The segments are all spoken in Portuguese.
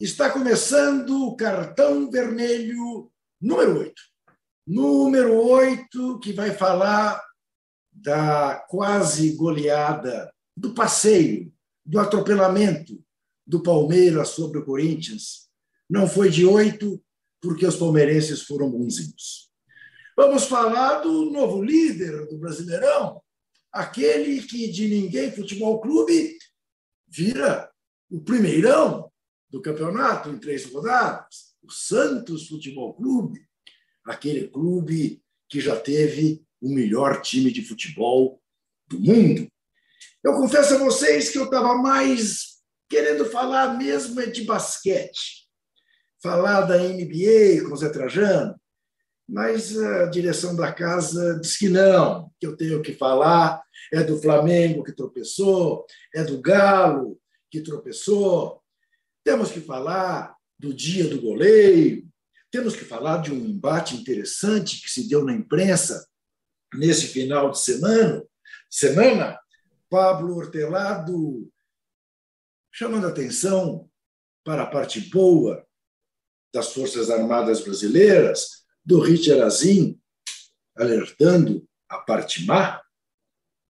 Está começando o cartão vermelho número 8. Número 8, que vai falar da quase goleada, do passeio, do atropelamento do Palmeiras sobre o Corinthians. Não foi de oito, porque os palmeirenses foram bonzinhos. Vamos falar do novo líder do Brasileirão, aquele que de ninguém futebol clube vira o primeirão do campeonato em três rodadas, o Santos Futebol Clube, aquele clube que já teve o melhor time de futebol do mundo. Eu confesso a vocês que eu estava mais querendo falar mesmo é de basquete, falar da NBA com o Zé Trajano, mas a direção da casa diz que não, que eu tenho que falar é do Flamengo que tropeçou, é do Galo que tropeçou, temos que falar do dia do goleiro, temos que falar de um embate interessante que se deu na imprensa nesse final de semana. Semana, Pablo Hortelado chamando atenção para a parte boa das Forças Armadas Brasileiras, do Richard Azim alertando a parte má,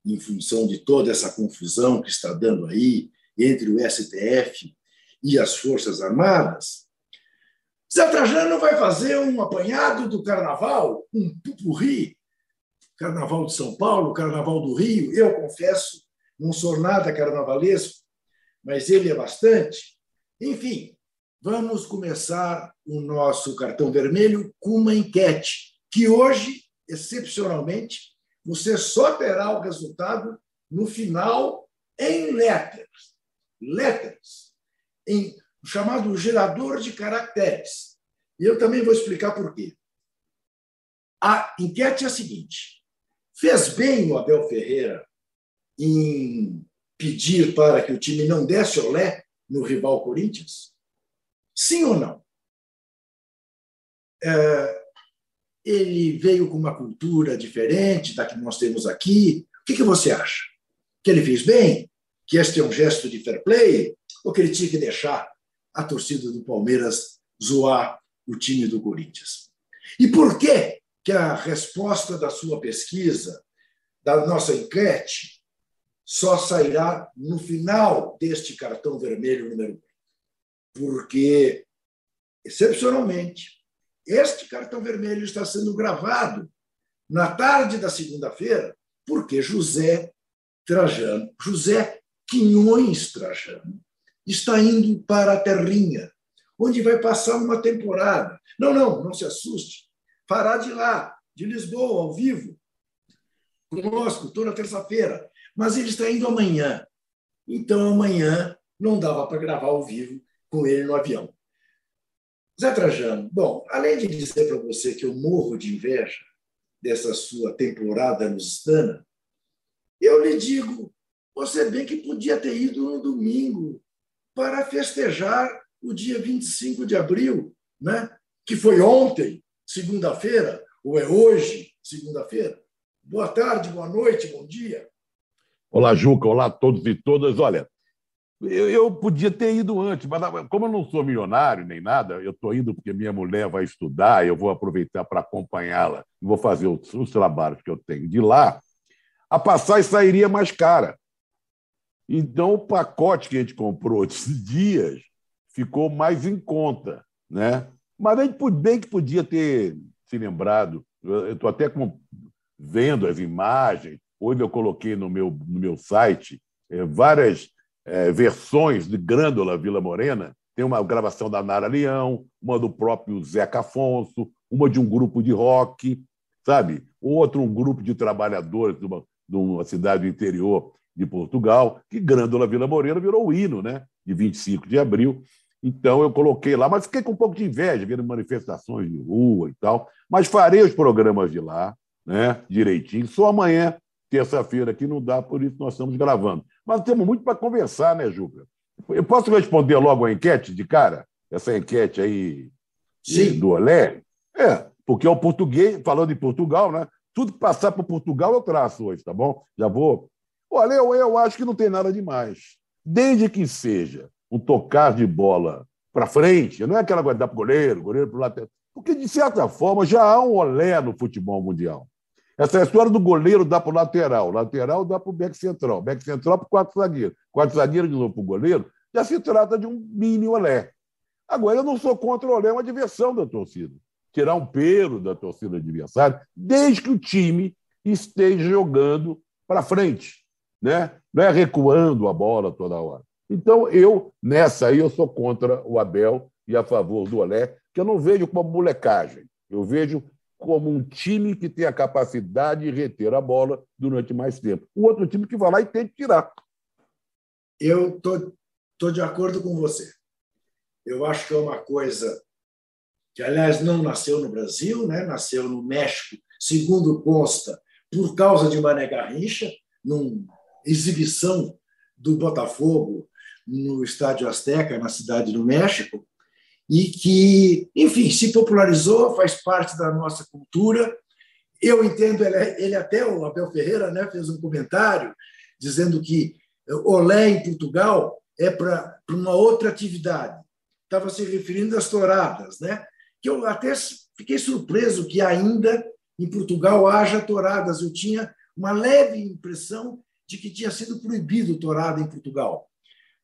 em função de toda essa confusão que está dando aí entre o STF e as Forças Armadas, Zé Trajano vai fazer um apanhado do carnaval, um pupurri, Carnaval de São Paulo, Carnaval do Rio. Eu confesso, não sou nada carnavalesco, mas ele é bastante. Enfim, vamos começar o nosso cartão vermelho com uma enquete, que hoje, excepcionalmente, você só terá o resultado no final em letters. Letters em chamado gerador de caracteres. E eu também vou explicar por quê. A enquete é a seguinte: fez bem o Abel Ferreira em pedir para que o time não desse olé no rival Corinthians? Sim ou não? É, ele veio com uma cultura diferente da que nós temos aqui. O que, que você acha? Que ele fez bem? Que este é um gesto de fair play? Ou que ele tinha que deixar a torcida do Palmeiras zoar o time do Corinthians. E por que, que a resposta da sua pesquisa, da nossa enquete, só sairá no final deste cartão vermelho número 1? Porque, excepcionalmente, este cartão vermelho está sendo gravado na tarde da segunda-feira, porque José Trajano, José Quinhões Trajano, está indo para a Terrinha, onde vai passar uma temporada. Não, não, não se assuste. Fará de lá, de Lisboa, ao vivo, conosco, toda terça-feira. Mas ele está indo amanhã. Então, amanhã não dava para gravar ao vivo com ele no avião. Zé Trajano, bom, além de dizer para você que eu morro de inveja dessa sua temporada lusitana, eu lhe digo, você bem que podia ter ido no domingo para festejar o dia 25 de abril, né? que foi ontem, segunda-feira, ou é hoje, segunda-feira. Boa tarde, boa noite, bom dia. Olá, Juca, olá a todos e todas. Olha, eu, eu podia ter ido antes, mas como eu não sou milionário nem nada, eu estou indo porque minha mulher vai estudar, eu vou aproveitar para acompanhá-la, vou fazer os, os trabalhos que eu tenho de lá. A passagem sairia mais cara. Então, o pacote que a gente comprou esses dias ficou mais em conta. Né? Mas a gente bem que podia ter se lembrado. Eu estou até vendo as imagens. Hoje eu coloquei no meu, no meu site é, várias é, versões de Grândola Vila Morena. Tem uma gravação da Nara Leão, uma do próprio Zeca Afonso, uma de um grupo de rock, sabe? Outro, um grupo de trabalhadores de uma, de uma cidade do interior de Portugal, que Grândola Vila Moreira virou o hino, né? De 25 de abril. Então eu coloquei lá, mas fiquei com um pouco de inveja, vendo manifestações de rua e tal. Mas farei os programas de lá, né? Direitinho. Só amanhã, terça-feira, que não dá, por isso nós estamos gravando. Mas temos muito para conversar, né, Juca? Eu posso responder logo a enquete de cara? Essa enquete aí Sim. do Olé? É, porque é o português, falando em Portugal, né? Tudo que passar por Portugal eu traço hoje, tá bom? Já vou Olha, eu, eu acho que não tem nada demais. Desde que seja um tocar de bola para frente, não é aquela coisa da para o goleiro, goleiro para o lateral. Porque, de certa forma, já há um olé no futebol mundial. Essa é história do goleiro dá para o lateral, lateral dá para o back central, back central para o quatro zagueiro, quatro zagueiro de novo para o goleiro, já se trata de um mini olé. Agora, eu não sou contra o olé, é uma diversão da torcida. Tirar um pelo da torcida adversária, desde que o time esteja jogando para frente, né? não é recuando a bola toda hora. Então, eu, nessa aí, eu sou contra o Abel e a favor do Olé, que eu não vejo como molecagem. Eu vejo como um time que tem a capacidade de reter a bola durante mais tempo. O outro time que vai lá e que tirar. Eu tô, tô de acordo com você. Eu acho que é uma coisa que, aliás, não nasceu no Brasil, né? nasceu no México, segundo consta, por causa de Mané Garrincha, numa exibição do Botafogo no Estádio Azteca, na cidade do México, e que, enfim, se popularizou, faz parte da nossa cultura. Eu entendo, ele, ele até, o Abel Ferreira, né, fez um comentário dizendo que olé em Portugal é para uma outra atividade. Estava se referindo às touradas, né? que eu até fiquei surpreso que ainda em Portugal haja touradas. Eu tinha uma leve impressão de que tinha sido proibido tourada em Portugal.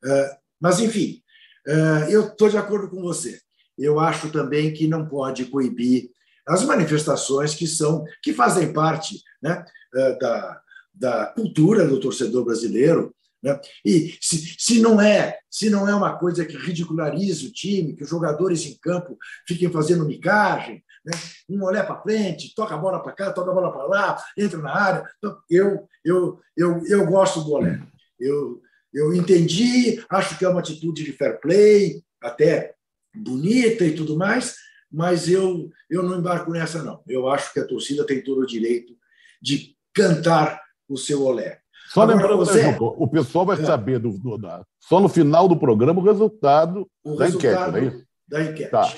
É, mas, enfim, é, eu estou de acordo com você. Eu acho também que não pode coibir as manifestações que são que fazem parte né, é, da, da cultura do torcedor brasileiro. Né? E se, se, não é se não é uma coisa que ridicularize o time, que os jogadores em campo fiquem fazendo micagem, né? um olhar para frente, toca a bola para cá, toca a bola para lá, entra na área. Então, eu, eu, eu, eu gosto do olé. Eu, eu entendi, acho que é uma atitude de fair play, até bonita e tudo mais, mas eu, eu não embarco nessa, não. Eu acho que a torcida tem todo o direito de cantar o seu olé. Só Agora, lembrando, você, o pessoal vai é, saber do, do, da, só no final do programa o resultado o da resultado enquete, não é isso? Da enquete. Tá.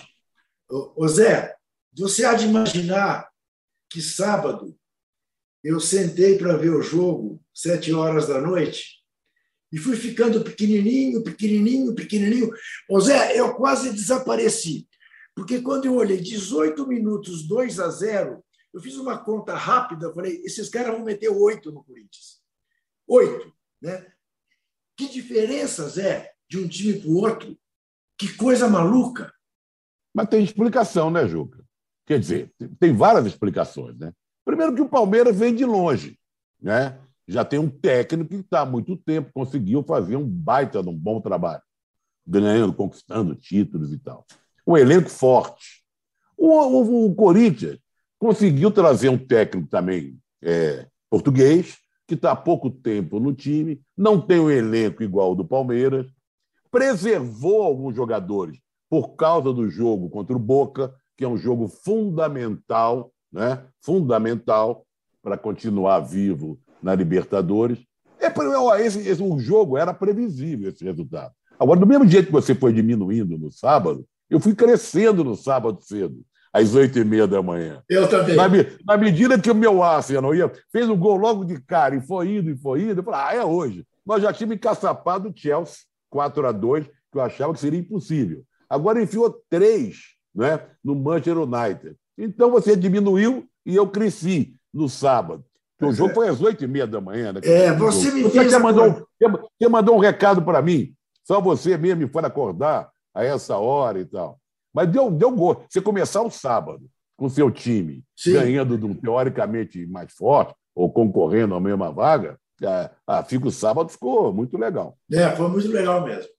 Ô, Zé, você há de imaginar que sábado eu sentei para ver o jogo, sete horas da noite, e fui ficando pequenininho, pequenininho, pequenininho. Ô Zé, eu quase desapareci. Porque quando eu olhei 18 minutos, 2 a 0, eu fiz uma conta rápida, falei, esses caras vão meter oito no Corinthians. Oito. Né? Que diferença, Zé, de um time para o outro? Que coisa maluca. Mas tem explicação, né, Juca? Quer dizer, tem várias explicações. Né? Primeiro que o Palmeiras vem de longe. Né? já tem um técnico que está há muito tempo, conseguiu fazer um baita de um bom trabalho, ganhando, conquistando títulos e tal. Um elenco forte. O, o, o Corinthians conseguiu trazer um técnico também é, português, que está há pouco tempo no time, não tem um elenco igual ao do Palmeiras, preservou alguns jogadores por causa do jogo contra o Boca, que é um jogo fundamental, né? fundamental para continuar vivo na Libertadores. É, esse, esse, o jogo era previsível, esse resultado. Agora, do mesmo jeito que você foi diminuindo no sábado, eu fui crescendo no sábado cedo, às oito e meia da manhã. Eu também. Na, na, medida que o meu Arsenal ia, fez um gol logo de cara e foi indo e foi indo, eu falei, ah, é hoje. Nós já tínhamos encaçapado o Chelsea 4 a 2 que eu achava que seria impossível. Agora enfiou três né, no Manchester United. Então você diminuiu e eu cresci no sábado. O jogo é. foi às oito e meia da manhã. Né? É, você me você mandou, você mandou um recado para mim. Só você mesmo me foi acordar a essa hora e tal. Mas deu, deu gol. Você começar o sábado com seu time Sim. ganhando do, teoricamente mais forte ou concorrendo à mesma vaga, ah, fica o sábado ficou muito legal. É, foi muito legal mesmo.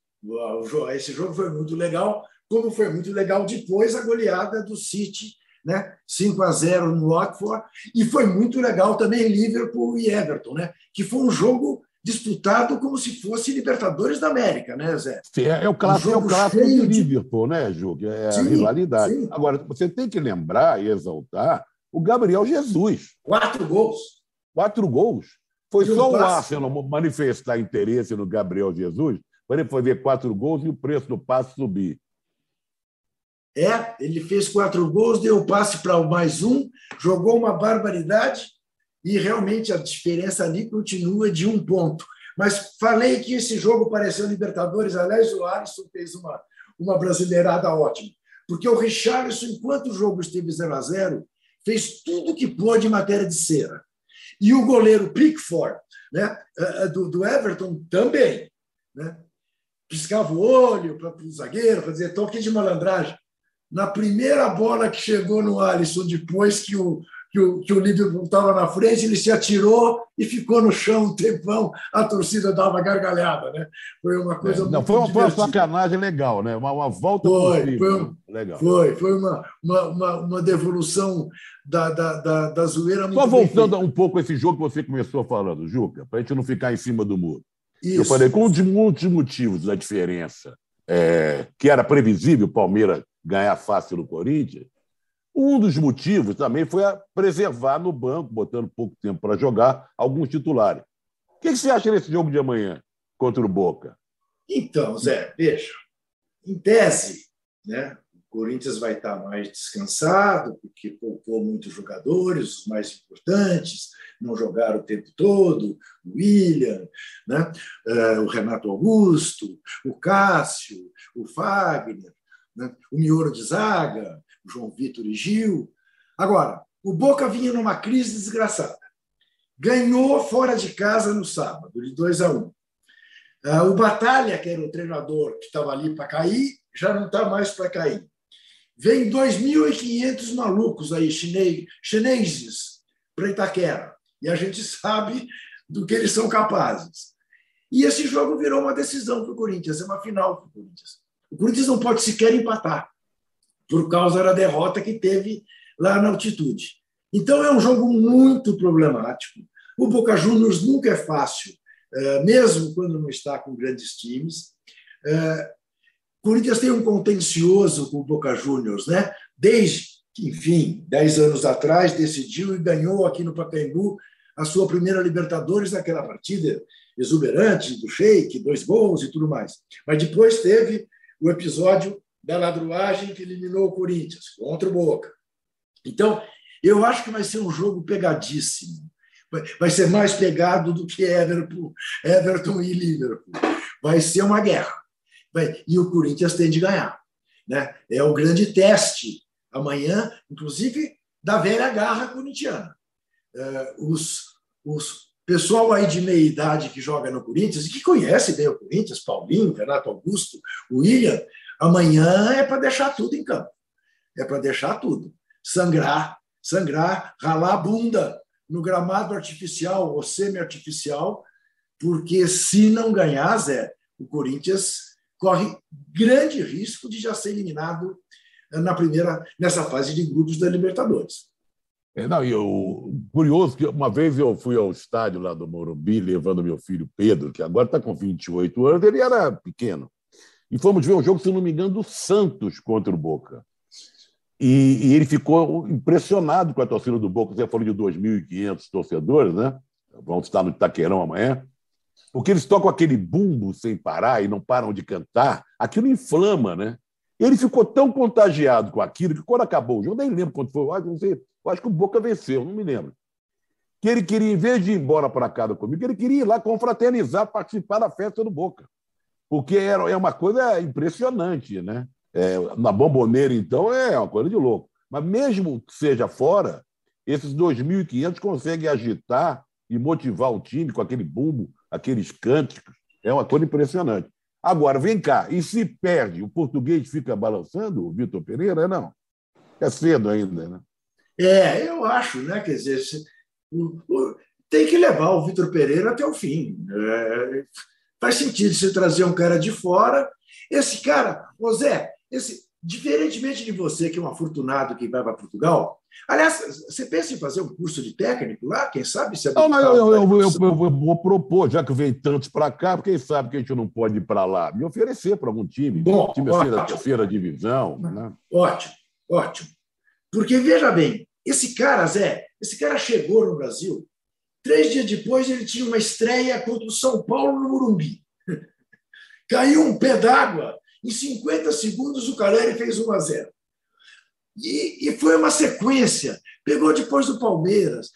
Esse jogo foi muito legal, como foi muito legal depois a goleada do City né? 5 a 0 no Watford, e foi muito legal também Liverpool e Everton, né? que foi um jogo disputado como se fosse Libertadores da América, né, Zé? Sim, é, o clássico, um é o clássico de Liverpool, né, Ju? É sim, a rivalidade. Sim. Agora, você tem que lembrar e exaltar o Gabriel Jesus. Quatro gols. Quatro gols. Foi só o Arsenal manifestar interesse no Gabriel Jesus para ele fazer quatro gols e o preço do passe subir. É, ele fez quatro gols, deu o passe para o mais um, jogou uma barbaridade e realmente a diferença ali continua de um ponto. Mas falei que esse jogo pareceu Libertadores. Aliás, o Alisson fez uma, uma brasileirada ótima. Porque o Richarlison, enquanto o jogo esteve 0 a 0 fez tudo que pôde em matéria de cera. E o goleiro Pickford, né, eh, eh, do, do Everton, também. Né? Piscava o olho para o zagueiro, dizer toque de malandragem. Na primeira bola que chegou no Alisson, depois que o, que o, que o Liverpool estava na frente, ele se atirou e ficou no chão um tempão, a torcida dava gargalhada. Né? Foi uma coisa é, muito não, foi uma, foi uma sacanagem legal, né? uma, uma volta foi, foi, um, legal. foi, foi uma, uma, uma, uma devolução da, da, da, da zoeira muito Só voltando um pouco a esse jogo que você começou falando, Juca, para a gente não ficar em cima do muro. Isso. Eu falei, com um dos motivos da diferença, é, que era previsível o Palmeiras ganhar fácil no Corinthians, um dos motivos também foi preservar no banco, botando pouco tempo para jogar, alguns titulares. O que você acha desse jogo de amanhã contra o Boca? Então, Zé, veja, em tese, né, o Corinthians vai estar mais descansado, porque poupou muitos jogadores, os mais importantes, não jogaram o tempo todo, o William, né, eh, o Renato Augusto, o Cássio, o Fagner, né, o Mioro de Zaga, João Vitor e Gil. Agora, o Boca vinha numa crise desgraçada. Ganhou fora de casa no sábado, de 2 a 1. Um. Ah, o Batalha, que era o treinador que estava ali para cair, já não está mais para cair. Vem 2.500 malucos aí, chineses, para Itaquera. E a gente sabe do que eles são capazes. E esse jogo virou uma decisão para o Corinthians, é uma final para o Corinthians. O Corinthians não pode sequer empatar por causa da derrota que teve lá na altitude. Então, é um jogo muito problemático. O Boca Juniors nunca é fácil, eh, mesmo quando não está com grandes times. O eh, Corinthians tem um contencioso com o Boca Juniors, né? desde enfim, dez anos atrás, decidiu e ganhou aqui no Pacaembu a sua primeira Libertadores naquela partida exuberante do Sheik, dois gols e tudo mais. Mas depois teve o episódio da ladruagem que eliminou o Corinthians, contra o Boca. Então, eu acho que vai ser um jogo pegadíssimo. Vai ser mais pegado do que Everton, Everton e Liverpool. Vai ser uma guerra. E o Corinthians tem de ganhar. Né? É o grande teste amanhã, inclusive, da velha garra corintiana. É, os, os pessoal aí de meia idade que joga no Corinthians e que conhece bem o Corinthians, Paulinho, Renato Augusto, William, Amanhã é para deixar tudo em campo. É para deixar tudo. Sangrar, sangrar, ralar a bunda no gramado artificial ou semi-artificial, porque se não ganhar, Zé, o Corinthians corre grande risco de já ser eliminado na primeira nessa fase de grupos da Libertadores. É, não, e eu, curioso que uma vez eu fui ao estádio lá do Morumbi levando meu filho Pedro, que agora está com 28 anos, ele era pequeno. E fomos ver um jogo, se não me engano, do Santos contra o Boca. E, e ele ficou impressionado com a torcida do Boca. Você falou de 2.500 torcedores, né? Vão estar no Itaquerão amanhã. Porque eles tocam aquele bumbo sem parar e não param de cantar. Aquilo inflama, né? Ele ficou tão contagiado com aquilo que quando acabou o jogo, nem lembro quando foi, eu, não sei, eu acho que o Boca venceu, não me lembro. Que ele queria, em vez de ir embora para casa comigo, ele queria ir lá confraternizar, participar da festa do Boca porque é uma coisa impressionante, né? É, na bomboneira, então, é uma coisa de louco. Mas mesmo que seja fora, esses 2.500 conseguem agitar e motivar o time com aquele bumbo, aqueles cânticos. É uma coisa impressionante. Agora, vem cá, e se perde, o português fica balançando, o Vitor Pereira? Não. É cedo ainda, né? É, eu acho, né? Quer dizer, tem que levar o Vitor Pereira até o fim. É, Faz sentido você trazer um cara de fora. Esse cara, ô Zé, esse, diferentemente de você, que é um afortunado que vai para Portugal, aliás, você pensa em fazer um curso de técnico lá? Quem sabe? Se é não, não, eu, eu, eu, eu, vou propor, já que vem tantos para cá, quem sabe que a gente não pode ir para lá? Me oferecer para algum time, Bom, time da terceira divisão. Né? Ótimo, ótimo. Porque, veja bem, esse cara, Zé, esse cara chegou no Brasil Três dias depois, ele tinha uma estreia contra o São Paulo no Morumbi. Caiu um pé d'água. Em 50 segundos, o Caleri fez 1 a 0. E, e foi uma sequência. Pegou depois do Palmeiras.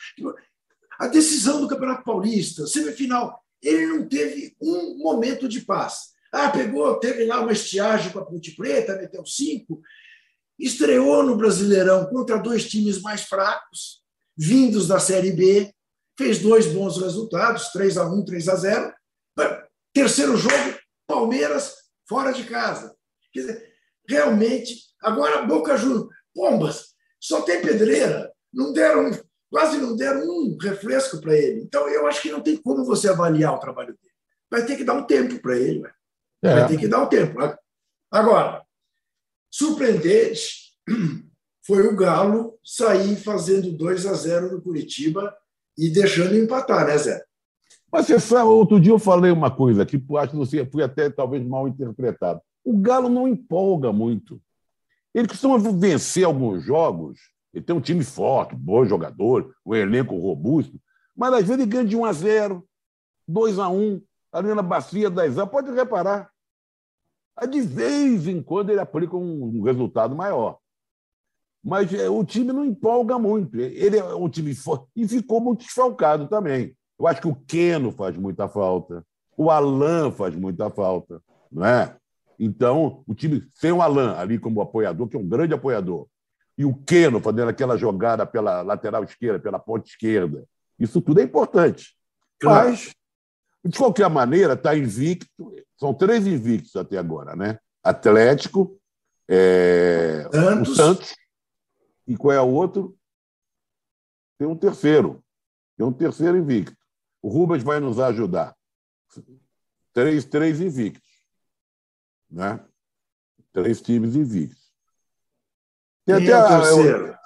A decisão do Campeonato Paulista, semifinal. Ele não teve um momento de paz. Ah, pegou, teve lá uma estiagem com a Ponte Preta, meteu cinco. Estreou no Brasileirão contra dois times mais fracos, vindos da Série B, fez dois bons resultados, 3 a 1 3 a 0 Terceiro jogo, Palmeiras fora de casa. Quer dizer, realmente, agora Boca Juniors, Pombas, só tem pedreira, não deram, quase não deram um refresco para ele. Então, eu acho que não tem como você avaliar o trabalho dele. Vai ter que dar um tempo para ele. É. Vai ter que dar um tempo. Agora, surpreendente foi o Galo sair fazendo 2 a 0 no Curitiba e deixando empatar, né, Zé? Mas você sabe, outro dia eu falei uma coisa que acho que você fui até talvez mal interpretado. O Galo não empolga muito. Ele costuma vencer alguns jogos, ele tem um time forte, bom jogador, um elenco robusto, mas às vezes ele ganha de 1 a 0, 2 a 1, ali na bacia 10 a pode reparar. De vez em quando ele aplica um resultado maior. Mas é, o time não empolga muito. Ele é um time forte e ficou muito desfalcado também. Eu acho que o Keno faz muita falta, o Alan faz muita falta, não é? Então, o time sem o Alan ali como apoiador, que é um grande apoiador, e o Keno fazendo aquela jogada pela lateral esquerda, pela ponta esquerda, isso tudo é importante. Claro. Mas, de qualquer maneira, está invicto. São três invictos até agora, né? Atlético, é... Santos. o Santos, e qual é o outro? Tem um terceiro. Tem um terceiro invicto. O Rubens vai nos ajudar. Três, três invictos. Né? Três times invictos. Tem Quem até, é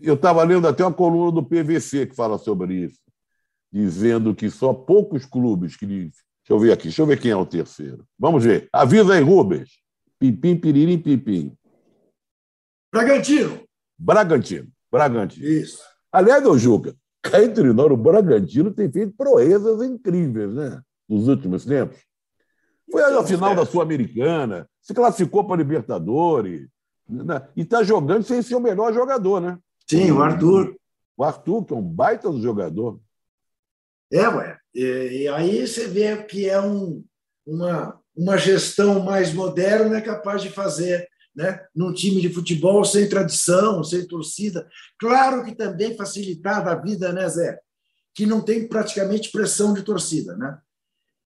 eu estava lendo até uma coluna do PVC que fala sobre isso, dizendo que só poucos clubes que. Deixa eu ver aqui, deixa eu ver quem é o terceiro. Vamos ver. Avisa aí, Rubens. Pipim, piririm, pipim. Bragantino. Bragantino. Bragantino. Isso. Aliás, ô Juca, cá entre nós, o Bragantino tem feito proezas incríveis, né? Nos últimos tempos. Foi a então, final da Sul-Americana, se classificou para a Libertadores, né? e está jogando sem ser o melhor jogador, né? Sim, o Arthur. O Arthur, que é um baita do jogador. É, ué. E, aí você vê que é um, uma, uma gestão mais moderna é capaz de fazer né, num time de futebol sem tradição, sem torcida. Claro que também facilitada a vida, né, Zé? Que não tem praticamente pressão de torcida, né?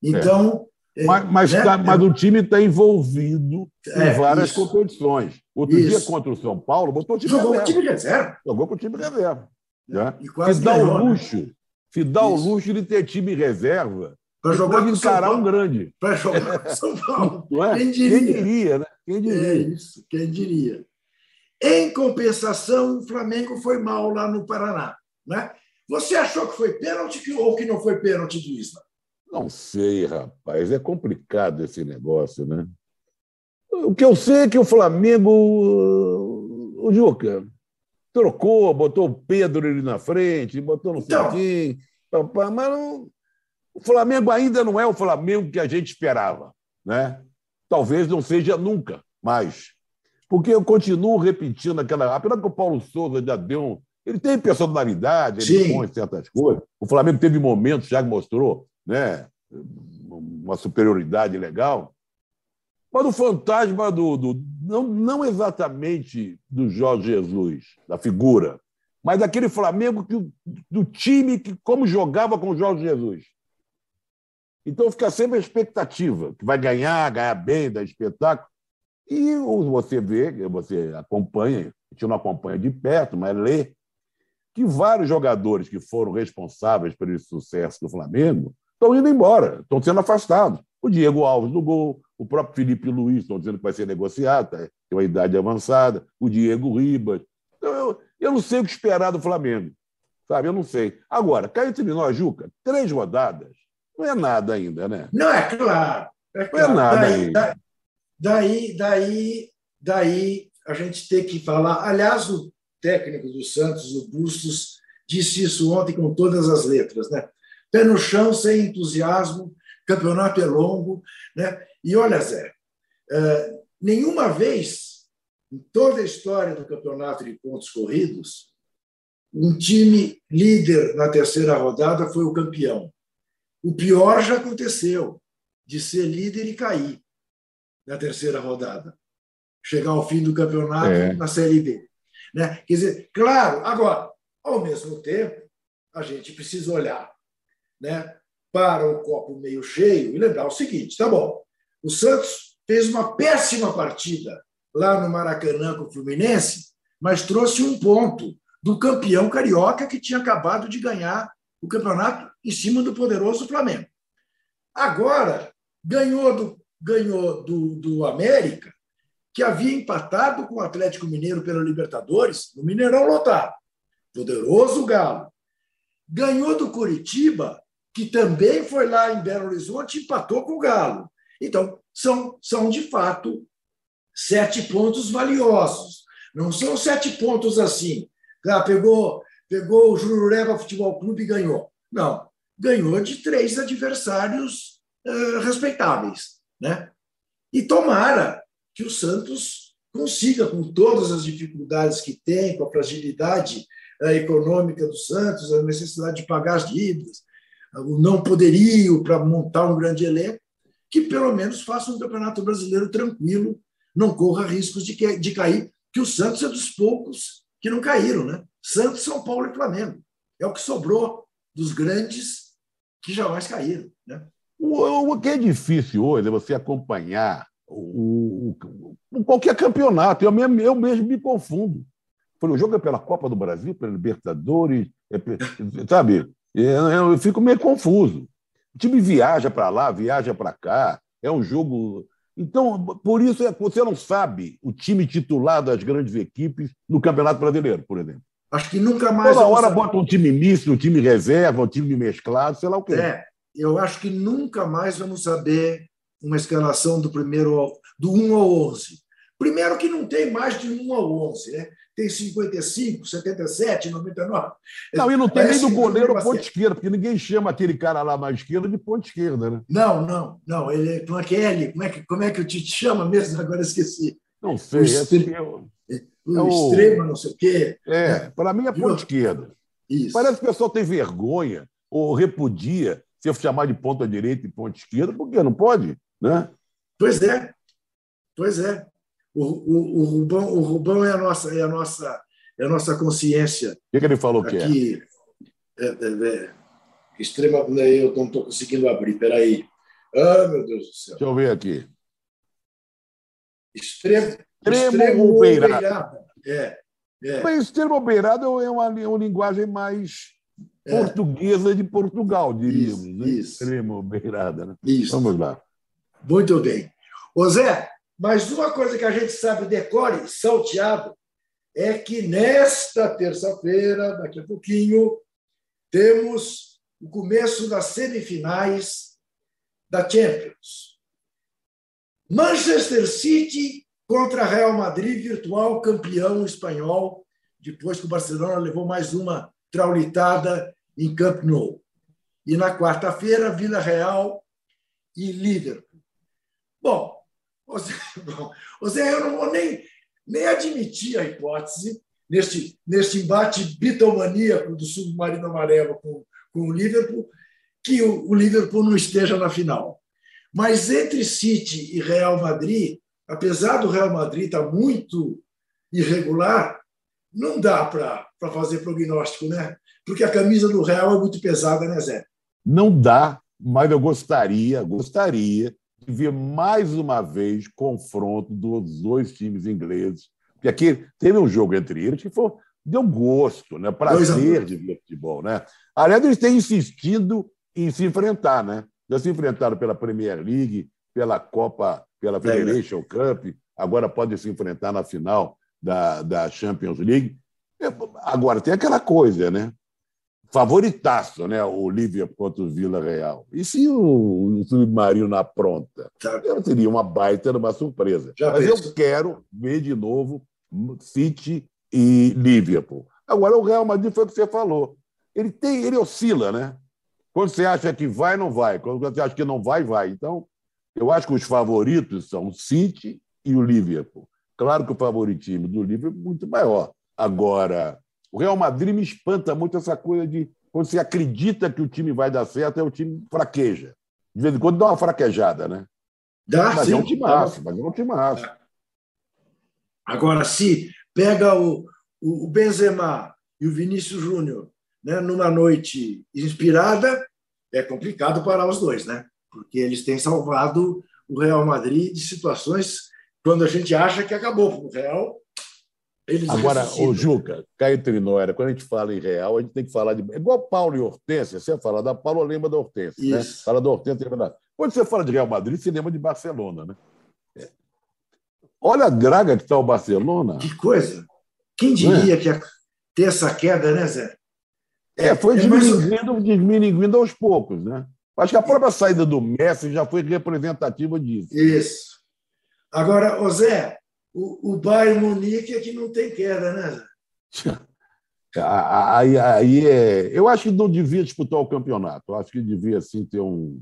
Então. É. Mas, mas, né? mas o time está envolvido é, em várias isso. competições. Outro isso. dia contra o São Paulo, botou o time Jogou reserva. com o time reserva. Jogou com o time reserva. Né? E quase se dá o luxo, né? se dá o luxo de ter time reserva para jogar com encarar um grande. Para jogar com São Paulo. É? Quem diria? Quem diria, né? Quem diria? É isso, quem diria. Em compensação, o Flamengo foi mal lá no Paraná. Né? Você achou que foi pênalti ou que não foi pênalti do Isla? Não sei, rapaz. É complicado esse negócio, né? O que eu sei é que o Flamengo, o Juca, trocou, botou o Pedro ali na frente, botou no então, mas não, o Flamengo ainda não é o Flamengo que a gente esperava, né? Talvez não seja nunca mais. Porque eu continuo repetindo aquela. Apesar que o Paulo Souza já deu um. Ele tem personalidade, ele Sim. põe certas coisas. O Flamengo teve momentos, já mostrou, né? uma superioridade legal. Mas o fantasma do. do não, não exatamente do Jorge Jesus, da figura, mas daquele Flamengo que, do time que, como jogava com o Jorge Jesus. Então fica sempre a expectativa, que vai ganhar, ganhar bem, dar espetáculo. E você vê, você acompanha, a gente não acompanha de perto, mas lê, que vários jogadores que foram responsáveis esse sucesso do Flamengo estão indo embora, estão sendo afastados. O Diego Alves do gol, o próprio Felipe Luiz estão dizendo que vai ser negociado, tá? tem uma idade avançada, o Diego Ribas. Então, eu, eu não sei o que esperar do Flamengo, sabe? Eu não sei. Agora, cá entre nós, Juca, três rodadas, não é nada ainda, né? Não, é claro. É claro. Não é nada daí, ainda. Daí, daí, daí a gente tem que falar. Aliás, o técnico do Santos, o Bustos, disse isso ontem com todas as letras, né? Pé no chão, sem entusiasmo, campeonato é longo, né? E olha, Zé, é, nenhuma vez em toda a história do campeonato de pontos corridos, um time líder na terceira rodada foi o campeão. O pior já aconteceu, de ser líder e cair. na terceira rodada. Chegar ao fim do campeonato é. na Série B. Né? Quer dizer, claro, agora, ao mesmo tempo, a gente precisa olhar né, para o copo meio cheio e lembrar o seguinte: tá bom, o Santos fez uma péssima partida lá no Maracanã com o Fluminense, mas trouxe um ponto do campeão carioca que tinha acabado de ganhar o campeonato em cima do poderoso Flamengo. Agora, ganhou do, ganhou do, do América, que havia empatado com o Atlético Mineiro pela Libertadores, no Mineirão lotado. Poderoso Galo. Ganhou do Curitiba, que também foi lá em Belo Horizonte e empatou com o Galo. Então, são, são de fato sete pontos valiosos. Não são sete pontos assim. Ah, pegou, pegou o Jurureba Futebol Clube e ganhou. Não. Ganhou de três adversários uh, respeitáveis. Né? E tomara que o Santos consiga, com todas as dificuldades que tem, com a fragilidade uh, econômica do Santos, a necessidade de pagar as dívidas, o não poderio para montar um grande elenco, que pelo menos faça um campeonato brasileiro tranquilo, não corra riscos de, que, de cair, que o Santos é dos poucos que não caíram, né? Santos, São Paulo e Flamengo. É o que sobrou dos grandes que jamais caíram. Né? O, o que é difícil hoje é você acompanhar o, o, qualquer campeonato. Eu mesmo, eu mesmo me confundo. O jogo é pela Copa do Brasil, pela Libertadores, é, sabe? Eu, eu fico meio confuso. O time viaja para lá, viaja para cá, é um jogo. Então, por isso, é, você não sabe o time titular das grandes equipes no Campeonato Brasileiro, por exemplo. Acho que nunca mais. Toda hora bota um time misto, um time reserva, um time mesclado, sei lá o quê. É, eu acho que nunca mais vamos saber uma escalação do primeiro do 1 ao 11. Primeiro que não tem mais de 1 ao 11, né? Tem 55, 77, 99. Não, e não tem nem do goleiro ponto esquerda, porque ninguém chama aquele cara lá na esquerda de ponto esquerda, né? Não, não, não. Ele é como é que é ele? Como é que, como é que o Tite chama mesmo? Agora esqueci. Não sei. O, é o... o é extremo, não sei o quê. É, é. para mim é ponto esquerda. Isso. Parece que o pessoal tem vergonha ou repudia se eu chamar de ponta direita e ponta esquerda, porque não pode, né? Pois é, pois é. O, o, o, Rubão, o Rubão é a nossa, é a nossa, é a nossa consciência. O que, que ele falou aqui, que é? é, é, é extrema. Eu não estou conseguindo abrir. Peraí. Ah, meu Deus do céu. Deixa eu ver aqui. Extremo, extremo, extremo beirada. beirada. É, é. Mas extremo beirada é uma, uma linguagem mais é. portuguesa de Portugal, diríamos. Isso, né? isso. Extremo beirada. Né? Isso. Vamos lá. Muito bem. Ô Zé, mas uma coisa que a gente sabe decore salteado é que nesta terça-feira, daqui a pouquinho, temos o começo das semifinais da Champions. Manchester City contra Real Madrid, virtual campeão espanhol, depois que o Barcelona levou mais uma traulitada em Camp Nou. E na quarta-feira, Vila Real e Liverpool. Bom, Zé, eu não vou nem, nem admitir a hipótese, neste, neste embate bitomaníaco do submarino amarelo com, com o Liverpool, que o, o Liverpool não esteja na final. Mas entre City e Real Madrid, apesar do Real Madrid estar muito irregular, não dá para fazer prognóstico, né? Porque a camisa do Real é muito pesada, né, Zé? Não dá, mas eu gostaria, gostaria de ver mais uma vez confronto dos dois times ingleses. Porque aqui teve um jogo entre eles que foi, deu gosto, né? prazer de ver futebol. Né? Aliás, eles têm insistido em se enfrentar, né? Já se enfrentaram pela Premier League, pela Copa, pela Federation Cup, agora podem se enfrentar na final da, da Champions League. Agora, tem aquela coisa, né? favoritaço, né? O Liverpool contra o Vila Real. E se o, o Submarino na pronta? Eu teria uma baita, uma surpresa. Já Mas penso. eu quero ver de novo City e Liverpool. Agora, o Real Madrid foi o que você falou. Ele tem, ele oscila, né? Quando você acha que vai, não vai. Quando você acha que não vai, vai. Então, eu acho que os favoritos são o City e o Liverpool. Claro que o favoritismo do Liverpool é muito maior. Agora, o Real Madrid me espanta muito essa coisa de quando você acredita que o time vai dar certo, é o time fraqueja. De vez em quando dá uma fraquejada, né? Dá, mas sim, é um timaço, mas é um timaço. Agora, se pega o, o Benzema e o Vinícius Júnior né, numa noite inspirada, é complicado parar os dois, né? Porque eles têm salvado o Real Madrid de situações quando a gente acha que acabou o Real. Eles Agora, o Juca, cá entre nós, quando a gente fala em Real, a gente tem que falar de. É igual Paulo e Hortência, você fala da Paulo, lembra da Hortência. Né? Fala da Hortência, é verdade. Quando você fala de Real Madrid, você lembra de Barcelona, né? Olha a draga que está o Barcelona. Que coisa! Quem diria é? que ia ter essa queda, né, Zé? É, foi é, diminuindo, mas... diminuindo aos poucos, né? Acho que a própria saída do Messi já foi representativa disso. Isso. Agora, o Zé, o, o Bayern Munique é que não tem queda, né, Zé? Aí, aí é... Eu acho que não devia disputar o campeonato. Eu acho que devia sim ter um.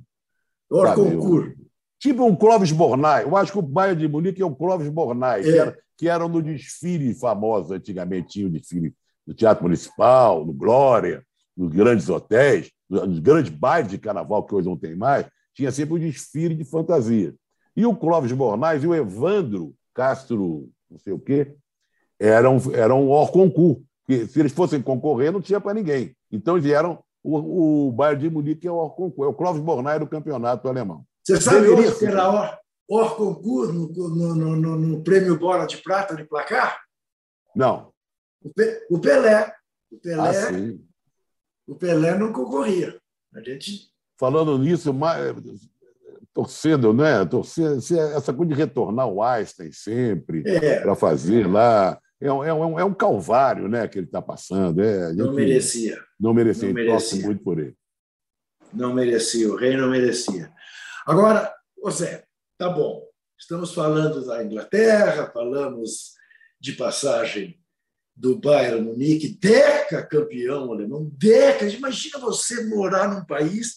Or concurso. Um, tipo um Clóvis Bornai. Eu acho que o Bayern de Munique é o Clóvis Bornai, é. que, era, que era no desfile famoso antigamente. Tinha o desfile no Teatro Municipal, no Glória, nos grandes hotéis, nos grandes bailes de carnaval, que hoje não tem mais, tinha sempre um desfile de fantasia. E o Clóvis Bornais e o Evandro Castro, não sei o quê, eram, eram hors concurso. Que se eles fossem concorrer, não tinha para ninguém. Então vieram o, o Bayern de Munique é o hors concurso, é o Clóvis Bornais do campeonato alemão. Você sabe Deveria hoje que era concurso no, no, no, no, prêmio Bola de Prata de placar? Não. O, Pe, o Pelé. O Pelé ah, o Pelé não concorria. A gente... Falando nisso, torcendo, né? Torcendo, essa coisa de retornar o Einstein sempre é. para fazer lá. É um, é, um, é um calvário né, que ele está passando. É, não merecia. Não merecia, não merecia. muito por ele. Não merecia, o rei não merecia. Agora, José, tá bom. Estamos falando da Inglaterra, falamos de passagem do Bayern Munique, deca campeão alemão, deca. Imagina você morar num país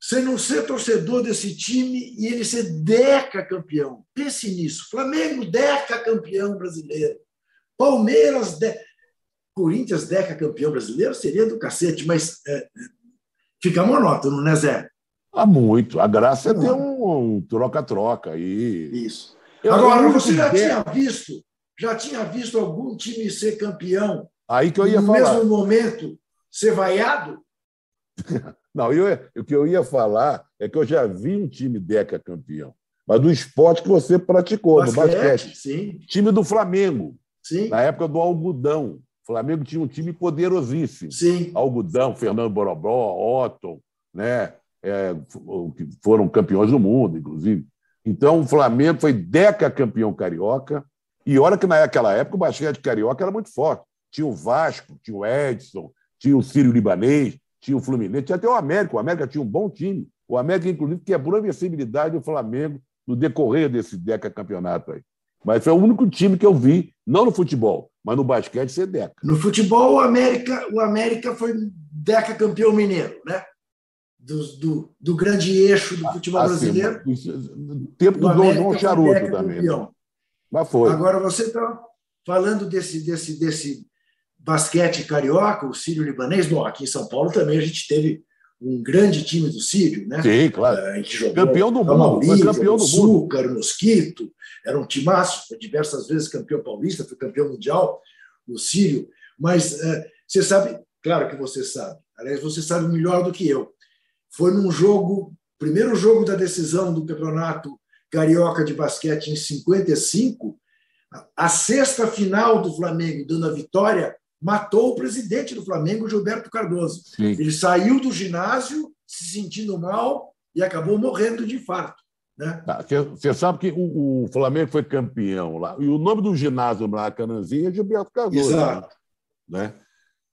sem não ser torcedor desse time e ele ser deca campeão. Pense nisso. Flamengo, deca campeão brasileiro. Palmeiras, de... Corinthians, deca campeão brasileiro, seria do cacete, mas é, fica monótono, né, Zé? Há muito. A graça é ter um troca-troca. E... Isso. Agora, você já tinha visto já tinha visto algum time ser campeão Aí que eu ia no falar. mesmo momento ser vaiado? Não, eu, o que eu ia falar é que eu já vi um time Deca campeão, mas do esporte que você praticou, basquete, no basquete. Sim. Time do Flamengo, sim. na época do algodão. O Flamengo tinha um time poderosíssimo. Sim. Algodão, Fernando Borobó, Otton, né? É, foram campeões do mundo, inclusive. Então, o Flamengo foi deca campeão carioca, e olha que naquela época o basquete carioca era muito forte. Tinha o Vasco, tinha o Edson, tinha o Sírio Libanês, tinha o Fluminense, tinha até o América. O América tinha um bom time. O América, inclusive, quebrou a invencibilidade do Flamengo no decorrer desse Deca campeonato aí. Mas foi o único time que eu vi, não no futebol, mas no basquete ser Deca. No futebol, o América, o América foi Deca campeão mineiro, né? Do, do, do grande eixo do futebol ah, brasileiro. tempo do Dom João Charuto também. Né? Mas foi. Agora, você está falando desse, desse, desse basquete carioca, o Sírio Libanês. Bom, aqui em São Paulo também a gente teve um grande time do Sírio, né? Sim, claro. Gente jogou campeão do mundo, foi campeão do Açúcar, mundo. Mosquito, era um timaço, foi diversas vezes campeão paulista, foi campeão mundial, o Sírio. Mas é, você sabe, claro que você sabe, aliás, você sabe melhor do que eu. Foi num jogo, primeiro jogo da decisão do campeonato Carioca de Basquete em 55, a sexta final do Flamengo, dando a vitória, matou o presidente do Flamengo, Gilberto Cardoso. Sim. Ele saiu do ginásio se sentindo mal e acabou morrendo de infarto. Né? Ah, você sabe que o, Flamengo foi campeão lá. E o nome do ginásio lá, Cananzinha, é Gilberto Cardoso. Exato. Né?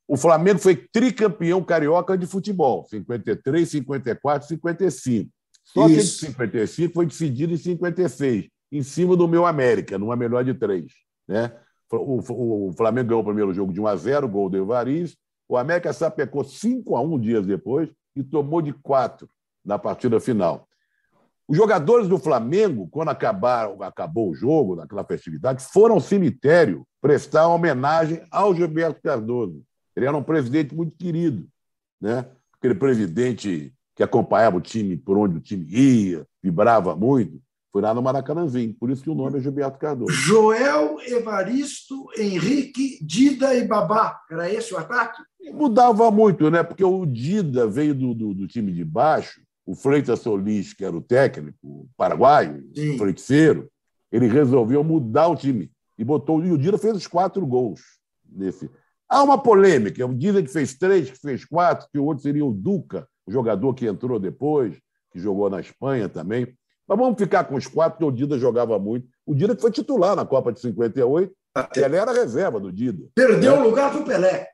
O Flamengo foi tricampeão carioca de futebol, 53, 54, 55. Só que de 55 foi decidido em 56, em cima do meu América, numa melhor de três. Né? O, o, Flamengo ganhou o primeiro jogo de 1 a 0 gol do Evariz. O América sapecou 5 a 1 dias depois e tomou de 4 na partida final. Os jogadores do Flamengo, quando acabaram, acabou o jogo, naquela festividade, foram ao cemitério prestar homenagem ao Gilberto Cardoso. Ele era um presidente muito querido, né? aquele presidente que acompanhava o time por onde o time ia, vibrava muito. Foi lá no Maracanãzinho, por isso que o nome é Gilberto Cardoso. Joel, Evaristo, Henrique, Dida e Babá. Era esse o ataque? Mudava muito, né? Porque o Dida veio do, do, do time de baixo, o Freitas Solis, que era o técnico, paraguaio, Sim. o freiteiro, ele resolveu mudar o time e botou. E o Dida fez os quatro gols nesse. Há uma polêmica. O Dida que fez três, que fez quatro, que o outro seria o Duca, o jogador que entrou depois, que jogou na Espanha também. Mas vamos ficar com os quatro, porque o Dida jogava muito. O Dida foi titular na Copa de 58, Até. Pelé era reserva do Dida. Perdeu o né? lugar para o Pelé.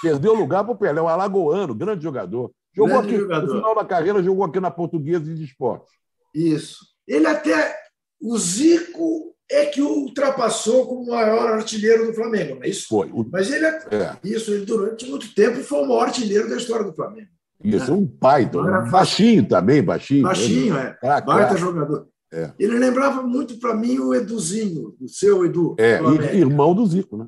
Perdeu o lugar para o Pelé, um alagoano, grande jogador. Jogou grande aqui, jogador. no final da carreira, jogou aqui na Portuguesa de Esportes. Isso. Ele até. O Zico é que o ultrapassou como o maior artilheiro do Flamengo, não é isso? Foi. Mas ele é, é. Isso, ele durante muito tempo foi o maior artilheiro da história do Flamengo. Isso, é um pai, baixinho também, baixinho. Baixinho, é. Ah, Baita jogador. É. Ele lembrava muito para mim o Eduzinho, o seu Edu. É, irmão do Zico, né?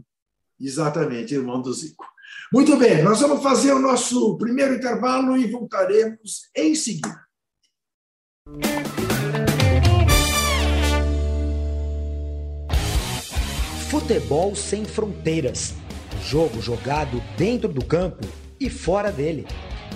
Exatamente, irmão do Zico. Muito bem, nós vamos fazer o nosso primeiro intervalo e voltaremos em seguida. Futebol sem fronteiras. Jogo jogado dentro do campo e fora dele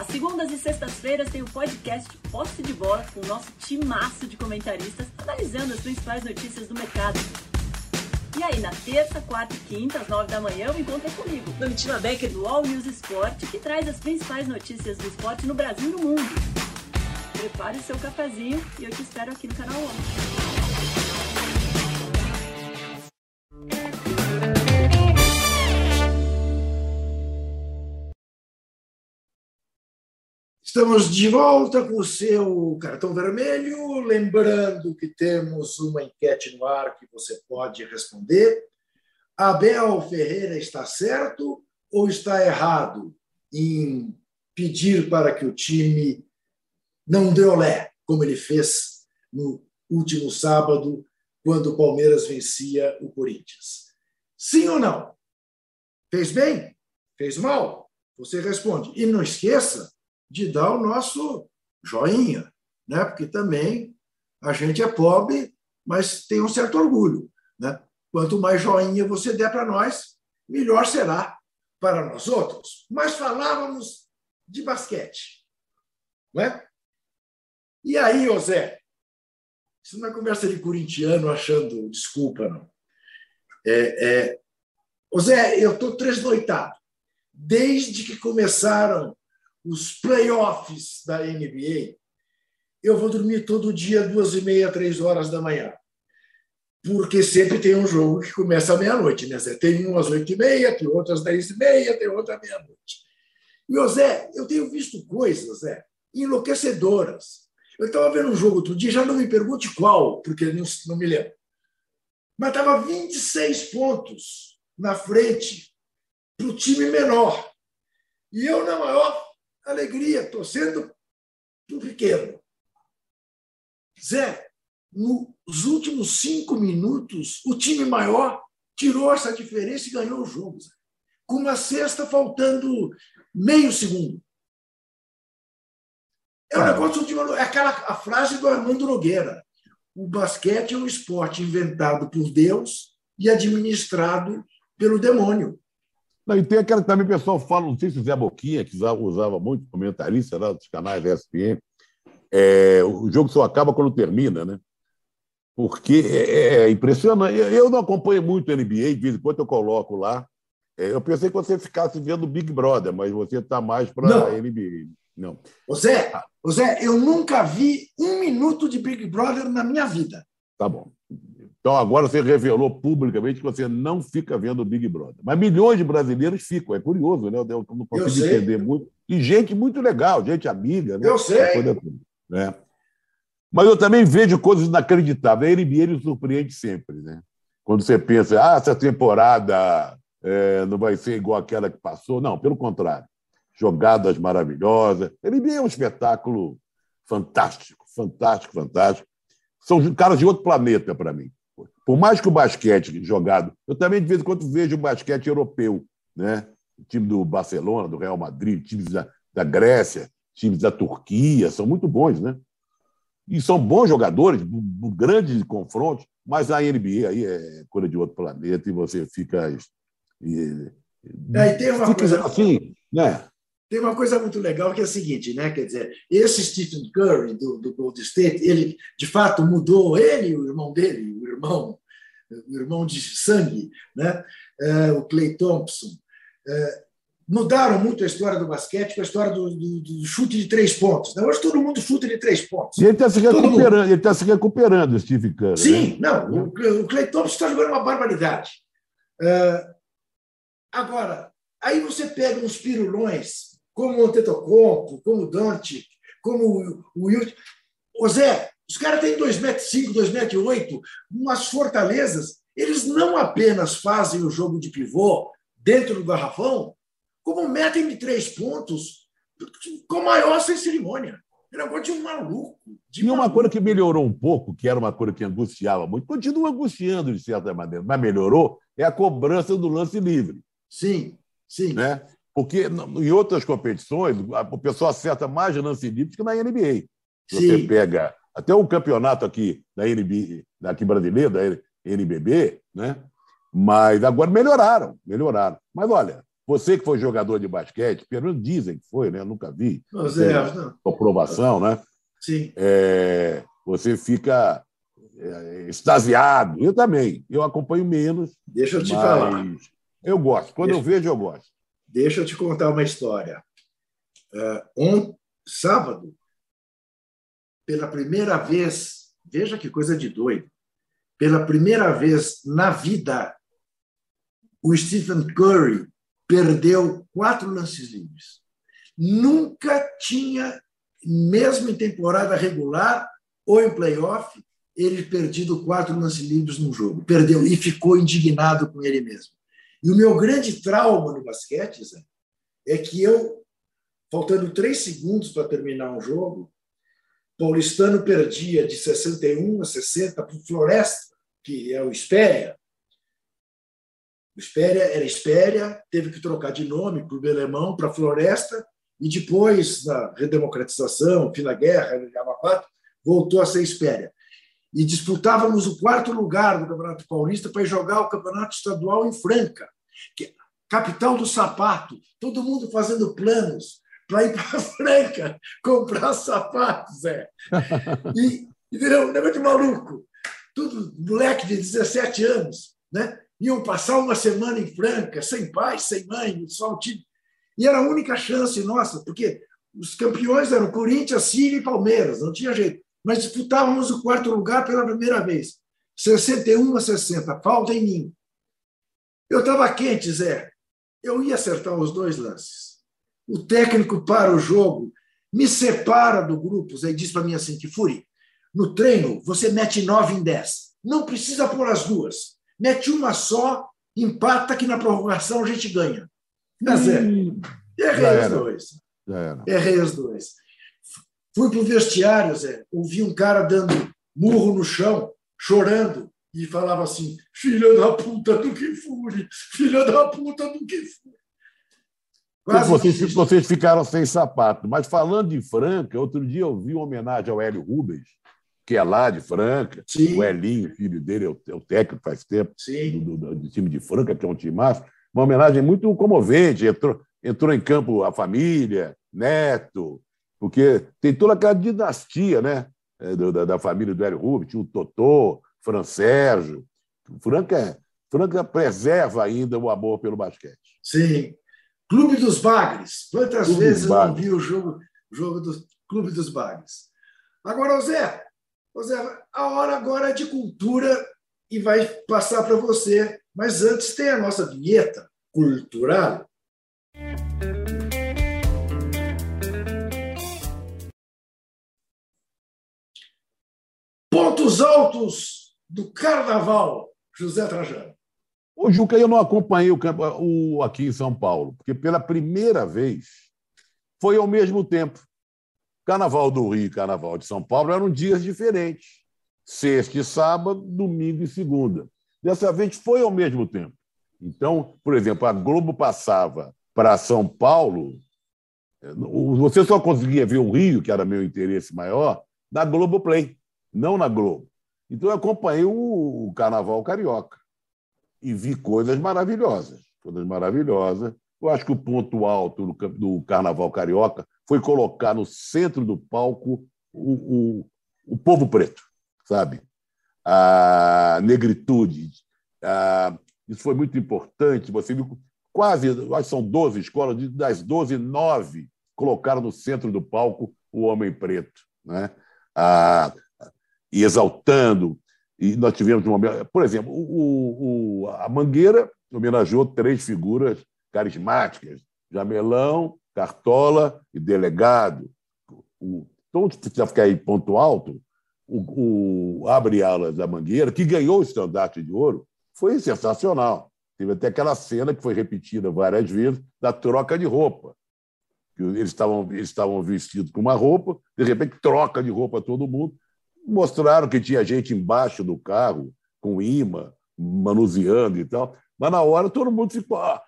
Às segundas e sextas-feiras tem o podcast Posse de Bola com o nosso timaço de comentaristas analisando as principais notícias do mercado. E aí, na terça, quarta e quinta, às nove da manhã, o encontro é comigo, Domitila Becker, do All News Esporte, que traz as principais notícias do esporte no Brasil e no mundo. Prepare o seu cafezinho e eu te espero aqui no canal 11. Estamos de volta com o seu cartão vermelho. Lembrando que temos uma enquete no ar que você pode responder. Abel Ferreira está certo ou está errado em pedir para que o time não dê olé, como ele fez no último sábado, quando o Palmeiras vencia o Corinthians? Sim ou não? Fez bem? Fez mal? Você responde. E não esqueça de dar o nosso joinha, né? porque também a gente é pobre, mas tem um certo orgulho. Né? Quanto mais joinha você der para nós, melhor será para nós outros. Mas falávamos de basquete. Né? E aí, José, isso não é conversa de corintiano achando desculpa, não. É, é... José, eu estou tresnoitado. Desde que começaram os playoffs da NBA, eu vou dormir todo dia duas e meia, três horas da manhã. Porque sempre tem um jogo que começa à meia-noite, né? Tem um às oito e meia, tem outro às dez e meia, tem outro à meia-noite. E, Zé, eu tenho visto coisas, Zé, enlouquecedoras. Eu estava vendo um jogo outro dia, já não me pergunte qual, porque não, não me lembro. Mas estava 26 pontos na frente para o time menor. E eu, na maior alegria, torcendo para o pequeno. Zé, nos últimos cinco minutos, o time maior tirou essa diferença e ganhou o jogo. Zé. Com uma cesta faltando meio segundo. É um negócio de é aquela a frase do Armando Nogueira. O basquete é um esporte inventado por Deus e administrado pelo demônio. Não, e tem aquela que também o pessoal fala, não sei se o Zé Boquinha, que usava, muito, comentarista lá dos canais da ESPN, é, o jogo só acaba quando termina, né? Porque é, é, é impressionante. Eu não acompanho muito a NBA, de vez em quando eu coloco lá. É, eu pensei que você ficasse vendo Big Brother, mas você está mais para a NBA. Não. Ô Zé, Zé, eu nunca vi um minuto de Big Brother na minha vida. Tá bom. Então, agora você revelou publicamente que você não fica vendo o Big Brother. Mas milhões de brasileiros ficam. É curioso, né? Eu não consigo entender muito. E gente muito legal, gente amiga. Né? Eu sei. né? Mas eu também vejo coisas inacreditáveis. A NBA ele surpreende sempre. Né? Quando você pensa, ah, essa temporada é, não vai ser igual aquela que passou. Não, pelo contrário. Jogadas maravilhosas. Ele é um espetáculo fantástico, fantástico, fantástico. São caras de outro planeta para mim. Por mais que o basquete jogado, eu também de vez em quando vejo o basquete europeu, né? O time do Barcelona, do Real Madrid, times da, da Grécia, times da Turquia, são muito bons, né? E são bons jogadores, grandes confrontos, mas a NBA aí é coisa de outro planeta e você fica. E, é, e tem uma coisa assim, né? Tem uma coisa muito legal que é a seguinte, né? Quer dizer, esse Stephen Curry do, do Gold State, ele de fato mudou ele e o irmão dele, o irmão, irmão de sangue, né? É, o Clay Thompson. É, mudaram muito a história do basquete com a história do, do, do chute de três pontos. Né? Hoje todo mundo chuta de três pontos. E ele está se recuperando, ele está se recuperando, Steve Curry. Sim, né? não, o, o Clay Thompson está jogando uma barbaridade. Uh, agora, aí você pega uns pirulões como o Antetokounmpo, como o Dante, como o Wilt. Ô Zé, os caras têm 2,5m, 2,8m, umas fortalezas. Eles não apenas fazem o jogo de pivô dentro do garrafão, como metem de três pontos com maior sem cerimônia. É negócio de um maluco. De e uma coisa que melhorou um pouco, que era uma coisa que angustiava muito, continua angustiando de certa maneira, mas melhorou, é a cobrança do lance livre. Sim, sim. Né? Porque em outras competições, o pessoal acerta mais lance livre que na NBA. Você pega até o campeonato aqui da NBA, aqui brasileiro, da NBB, né? Mas agora melhoraram, melhoraram. Mas olha, você que foi jogador de basquete, pelo menos dizem que foi, né? Eu nunca vi. Mas é. Comprovação, né? Sim. É, você fica é, extasiado. Eu também. Eu acompanho menos. Deixa eu te falar. Eu gosto. Quando Deixa... eu vejo, eu gosto. Deixa eu te contar uma história. Uh, um sábado, pela primeira vez, veja que coisa de doido, pela primeira vez na vida, o Stephen Curry perdeu quatro lances livres. Nunca tinha, mesmo em temporada regular ou em playoff, ele perdido quatro lances livres num jogo. Perdeu e ficou indignado com ele mesmo. E o meu grande trauma no basquete Zé, é que eu, faltando três segundos para terminar um jogo, Paulistano perdia de 61 a 60 para o Floresta, que é o Espéria. O Espéria era Espéria, teve que trocar de nome para o Belemão, para Floresta, e depois, na redemocratização, fim da guerra, voltou a ser Espéria. E disputávamos o quarto lugar do Campeonato Paulista para jogar o Campeonato Estadual em Franca, que é capital do sapato, todo mundo fazendo planos para ir para Franca comprar sapatos, é. E, virou um negócio de maluco. Tudo moleque de 17 anos, né? Iam passar uma semana em Franca, sem pai, sem mãe, só o time. E era a única chance nossa, porque os campeões eram Corinthians, Síria e Palmeiras, não tinha jeito mas disputávamos o quarto lugar pela primeira vez. 61 a 60, falta em mim. Eu estava quente, Zé. Eu ia acertar os dois lances. O técnico para o jogo, me separa do grupo Zé, e diz para mim assim: que Furi, no treino você mete 9 em 10. Não precisa pôr as duas. Mete uma só, empata que na prorrogação a gente ganha. Tá, Zé? Hum, Errei os dois. Errei os dois. Fui para o vestiário, Zé, ouvi um cara dando murro no chão, chorando, e falava assim: filha da puta do que fure, filha da puta do que fure. Vocês, vocês ficaram sem sapato. Mas falando de Franca, outro dia eu vi uma homenagem ao Hélio Rubens, que é lá de Franca. Sim. O Elinho, filho dele, é o, é o técnico faz tempo do, do, do, time de Franca, que é um time massa. Uma homenagem muito comovente. Entrou, entrou em campo a família, neto, porque tem toda aquela dinastia né, é, da, da família do Hélio Rubens, tinha o Totô, Fran Sérgio. Franca, Franca preserva ainda o amor pelo basquete. Sim. Clube dos Bagres. Quantas Clube vezes eu não vi o jogo, jogo do Clube dos Bagres? Agora, Zé, Zé, a hora agora é de cultura e vai passar para você. Mas antes tem a nossa vinheta cultural. Pontos altos do carnaval, José Trajano. O Juca, eu não acompanhei o, o aqui em São Paulo, porque pela primeira vez foi ao mesmo tempo. Carnaval do Rio e Carnaval de São Paulo eram dias diferentes. Sexta e sábado, domingo e segunda. Dessa vez foi ao mesmo tempo. Então, por exemplo, a Globo passava para São Paulo, você só conseguia ver o Rio, que era meu interesse maior, na Globo Play, não na Globo. Então eu acompanhei o Carnaval Carioca e vi coisas maravilhosas, coisas maravilhosas. Eu acho que o ponto alto do Carnaval Carioca foi colocar no centro do palco o, o, o povo preto, sabe? A negritude. A... Isso foi muito importante. Você viu quase, acho são 12 escolas, das 12, 9 colocaram no centro do palco o homem preto, né? A... e exaltando e nós tivemos um momento. Por exemplo, o, o, a Mangueira homenageou três figuras carismáticas: Jamelão, Cartola e Delegado. O, então, se precisa ficar aí ponto alto, o, o Abre Alas da Mangueira, que ganhou o estandarte de ouro, foi sensacional. Teve até aquela cena que foi repetida várias vezes da troca de roupa. Eles estavam, eles estavam vestidos com uma roupa, de repente troca de roupa todo mundo. Mostraram que tinha gente embaixo do carro, com imã, manuseando e tal, mas na hora todo mundo ficou. Ah.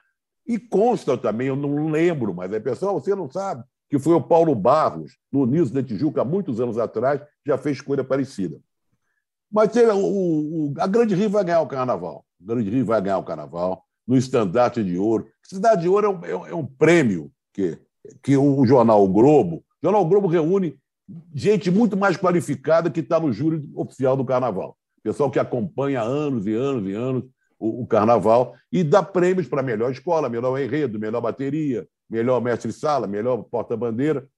E consta também, eu não lembro, mas é pessoal, você não sabe, que foi o Paulo Barros, no Niso da Tijuca, há muitos anos atrás, já fez coisa parecida. Mas o, o, a Grande Rio vai ganhar o carnaval. O Grande Rio vai ganhar o carnaval no estandarte de ouro. Cidade de Ouro é um, é um prêmio que, que o jornal Globo, o jornal Globo reúne gente muito mais qualificada que está no júri oficial do Carnaval. Pessoal que acompanha anos e anos e anos o, o Carnaval e dá prêmios para melhor escola, melhor enredo, melhor bateria, melhor mestre-sala, melhor porta-bandeira.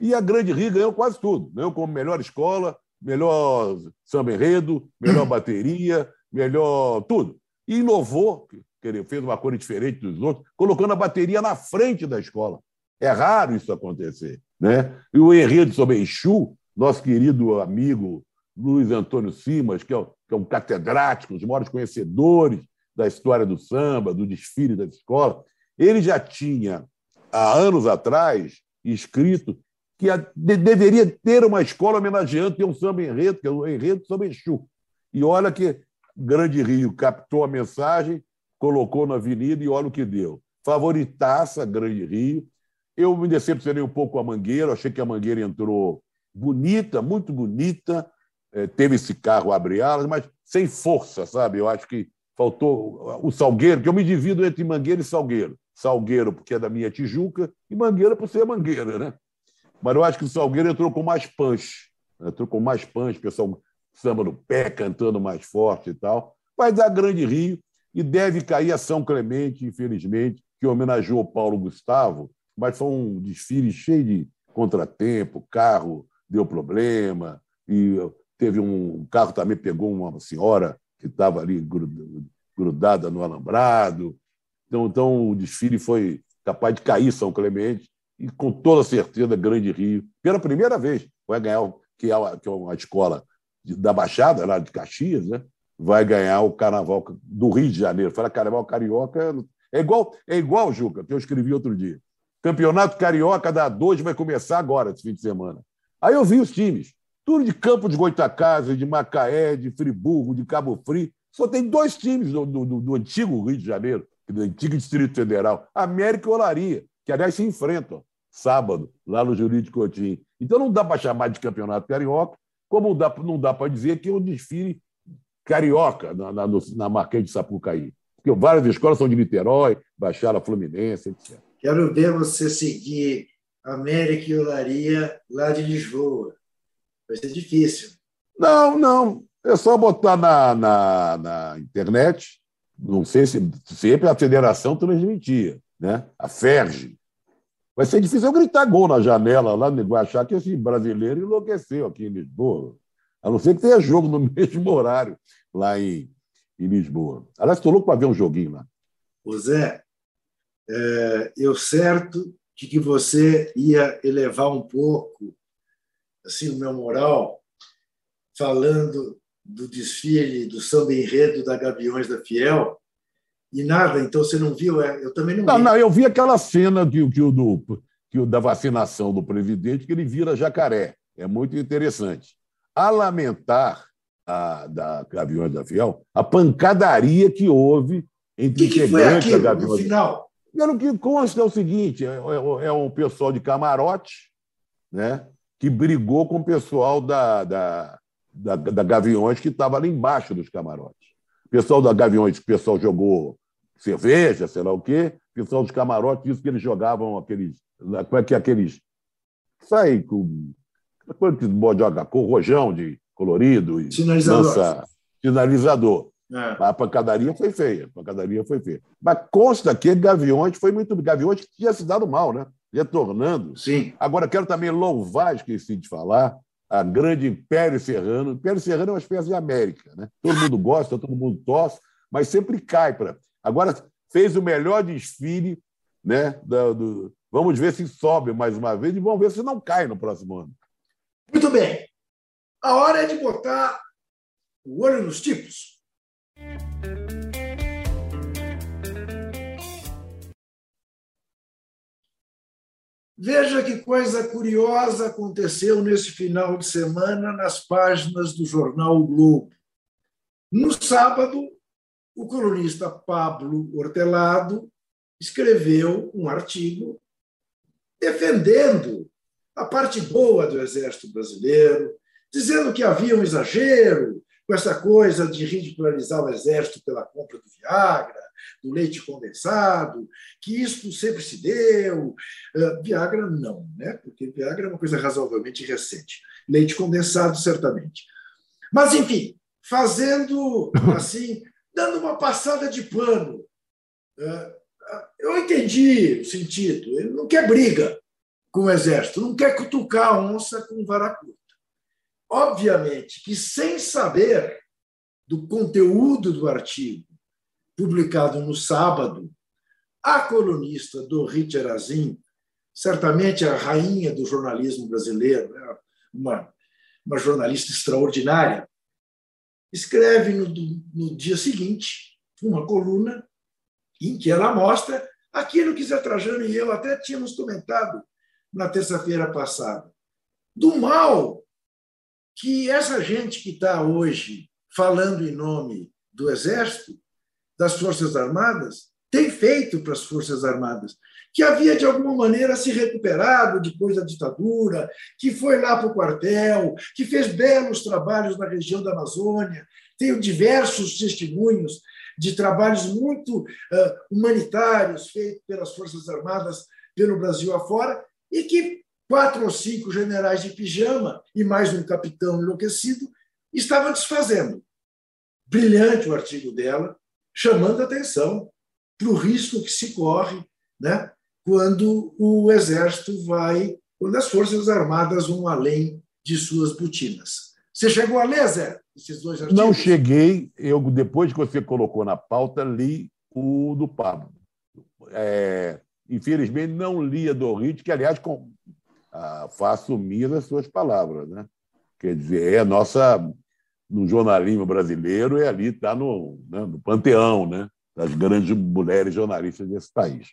E a Grande Rio ganhou quase tudo. Ganhou como melhor escola, melhor samba-enredo, melhor bateria, melhor tudo. E inovou, fez uma coisa diferente dos outros, colocando a bateria na frente da escola. É raro isso acontecer. Né? E o enredo sobre Exu, nosso querido amigo Luiz Antônio Simas, que é, que é um catedrático, um dos maiores conhecedores da história do samba, do desfile da escola, ele já tinha, há anos atrás, escrito que de, deveria ter uma escola homenageando ter um samba enredo, que é o enredo sobre Exu. E olha que Grande Rio captou a mensagem, colocou na avenida e olha o que deu. Favoritaça Grande Rio, eu me decepcionei um pouco com a Mangueira, achei que a Mangueira entrou bonita, muito bonita, é, teve esse carro abre alas, mas sem força, sabe? Eu acho que faltou o Salgueiro, que eu me divido entre Mangueira e Salgueiro. Salgueiro, porque é da minha Tijuca, e Mangueira, por ser Mangueira, né? Mas eu acho que o Salgueiro entrou com mais punch, entrou com mais punch, pessoal samba no pé, cantando mais forte e tal. Vai dar Grande Rio e deve cair a São Clemente, infelizmente, que homenageou Paulo Gustavo, mas foi um desfile cheio de contratempo, carro deu problema, e teve um, carro também pegou uma senhora que estava ali grudada no alambrado. Então, então o desfile foi capaz de cair São Clemente e com toda certeza Grande Rio, pela primeira vez, vai ganhar, que é que é uma escola da Baixada, lá de Caxias, né? vai ganhar o Carnaval do Rio de Janeiro. Fala Carnaval Carioca, é igual, é igual, Juca, que eu escrevi outro dia. Campeonato Carioca da 2 vai começar agora, esse fim de semana. Aí eu vi os times. Tudo de Campo de Goitacazes, de Macaé, de Friburgo, de Cabo Frio. Só tem dois times do, do, do antigo Rio de Janeiro, do antigo Distrito Federal, América e Olaria, que, aliás, se enfrentam sábado, lá no Jurídico Coutinho. Então não dá para chamar de campeonato carioca, como dá, não dá para dizer que é um desfile carioca na, na, na Marquês de Sapucaí. Porque várias escolas são de Niterói, Baixada Fluminense, etc. Quero ver você seguir América e Olaria lá de Lisboa. Vai ser difícil. Não, não. É só botar na, na, na internet. Não sei se sempre a federação transmitia, né? A Ferge. Vai ser difícil eu gritar gol na janela lá, vai achar que esse brasileiro enlouqueceu aqui em Lisboa. A não ser que tenha jogo no mesmo horário lá em, em Lisboa. Aliás, estou louco para ver um joguinho lá. O Zé, é, eu certo de que você ia elevar um pouco assim o meu moral falando do desfile do samba enredo da Gaviões da Fiel E nada, então você não viu? É, eu também não, não vi. Não, eu vi aquela cena que, que, o do, que o da vacinação do presidente, que ele vira jacaré. É muito interessante. A lamentar a, da Gaviões da Fiel, a pancadaria que houve entre que integrantes que da Gaviões. No final? Pelo que consta é o seguinte: é, é, é um pessoal de camarote, né? Que brigou com o pessoal da, da, da, da Gaviões que estava ali embaixo dos camarotes. O pessoal da Gaviões, o pessoal jogou cerveja, sei lá o quê. O pessoal dos camarotes disse que eles jogavam aqueles. Como é que é aqueles. Sai com. Quando que joga? Com rojão de colorido e sinalizador. Lança, sinalizador. É. A pancadaria foi feia, a pancadaria foi feia. Mas consta que Gaviões foi muito. Gaviões tinha se dado mal, né? Retornando. Sim. Agora, quero também louvar, esqueci de falar, a grande Império Serrano. Império Serrano é uma espécie de América, né? Todo mundo gosta, todo mundo torce, mas sempre cai para. Agora fez o melhor desfile, né? Do... Vamos ver se sobe mais uma vez e vamos ver se não cai no próximo ano. Muito bem. A hora é de botar o olho nos tipos. Veja que coisa curiosa aconteceu nesse final de semana nas páginas do jornal o Globo. No sábado, o colunista Pablo Hortelado escreveu um artigo defendendo a parte boa do Exército Brasileiro, dizendo que havia um exagero com essa coisa de ridicularizar o Exército pela compra do Viagra, do leite condensado, que isso sempre se deu. Uh, Viagra, não, né? porque Viagra é uma coisa razoavelmente recente. Leite condensado, certamente. Mas, enfim, fazendo assim, dando uma passada de pano. Uh, eu entendi o sentido. Ele não quer briga com o Exército, não quer cutucar a onça com vara curta. Obviamente que, sem saber do conteúdo do artigo, publicado no sábado, a colunista Dorit Erazin, certamente a rainha do jornalismo brasileiro, né, uma, uma jornalista extraordinária, escreve no, no dia seguinte uma coluna em que ela mostra aquilo que Zé Trajano e eu até tínhamos comentado na terça-feira passada, do mal que essa gente que está hoje falando em nome do Exército das Forças Armadas tem feito para as Forças Armadas, que havia, de alguma maneira, se recuperado depois da ditadura, que foi lá para o quartel, que fez belos trabalhos na região da Amazônia. Tenho diversos testemunhos de trabalhos muito humanitários feitos pelas Forças Armadas pelo Brasil afora, e que quatro ou cinco generais de pijama e mais um capitão enlouquecido estavam desfazendo. Brilhante o artigo dela, chamando atenção para o risco que se corre né, quando o Exército vai, quando as Forças Armadas vão além de suas botinas. Você chegou a ler, Zé, esses dois artigos? Não cheguei. Eu, depois que você colocou na pauta, li o do Pablo. É, infelizmente, não li a do Rit, que, aliás, com, ah, faço minhas as suas palavras. Né? Quer dizer, é a nossa no jornalismo brasileiro e ali está no, né, no panteão né, das grandes mulheres jornalistas desse país.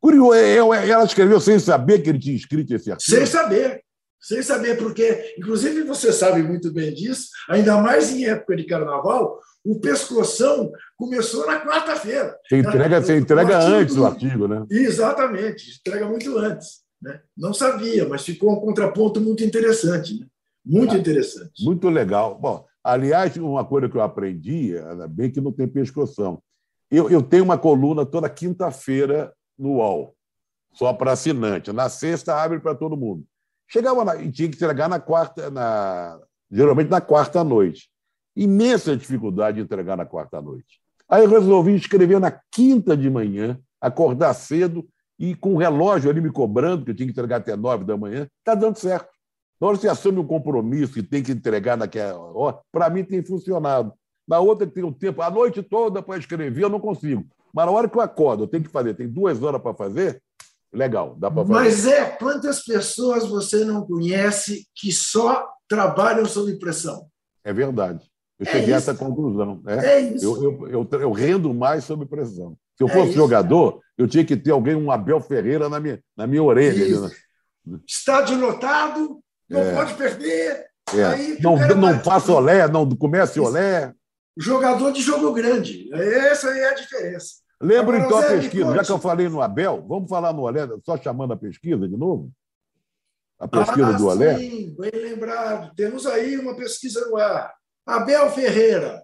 Curioso, é, é, ela escreveu sem saber que ele tinha escrito esse artigo? Sem saber, sem saber, porque, inclusive, você sabe muito bem disso, ainda mais em época de carnaval, o pescoção começou na quarta-feira. Você entrega, você entrega antes o artigo, né? Exatamente, entrega muito antes. Né? Não sabia, mas ficou um contraponto muito interessante. Né? Muito ah, interessante. Muito legal. Bom, aliás, uma coisa que eu aprendi, ainda bem que não tem pescoção. Eu, eu tenho uma coluna toda quinta-feira no UOL, só para assinante. Na sexta, abre para todo mundo. Chegava lá e tinha que entregar na quarta, na, geralmente na quarta noite. Imensa dificuldade de entregar na quarta noite. Aí eu resolvi escrever na quinta de manhã, acordar cedo e com o relógio ali me cobrando, que eu tinha que entregar até nove da manhã. Está dando certo. Na hora que você assume um compromisso e tem que entregar naquela hora, para mim tem funcionado. Na outra que tem um tempo, a noite toda para escrever, eu não consigo. Mas na hora que eu acordo, eu tenho que fazer, tem duas horas para fazer, legal, dá para fazer. Mas é, quantas pessoas você não conhece que só trabalham sob pressão? É verdade. Eu é cheguei isso. a essa conclusão. Né? É isso. Eu, eu, eu, eu, rendo mais sob pressão. Se eu é fosse isso, jogador. Eu tinha que ter alguém, um Abel Ferreira, na minha, na minha orelha. Né? Estádio lotado, não é. pode perder. É. Aí, não não faça olé, não comece olé. Jogador de jogo grande. Essa aí é a diferença. Lembra então a pesquisa, já que eu falei no Abel, vamos falar no Olé, só chamando a pesquisa de novo? A pesquisa ah, do Olé? Sim, bem lembrado. Temos aí uma pesquisa no ar. Abel Ferreira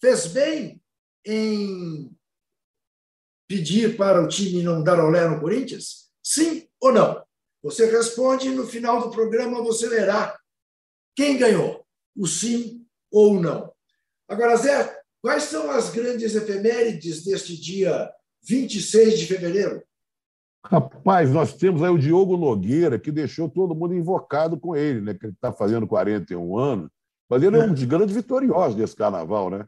fez bem em pedir para o time não dar olé no Corinthians? Sim ou não? Você responde e no final do programa você lerá quem ganhou, o sim ou o não. Agora, Zé, quais são as grandes efemérides deste dia 26 de fevereiro? Rapaz, nós temos aí o Diogo Nogueira, que deixou todo mundo invocado com ele, né? Que ele está fazendo 41 anos. Mas ele é um dos grandes vitoriosos desse carnaval, né?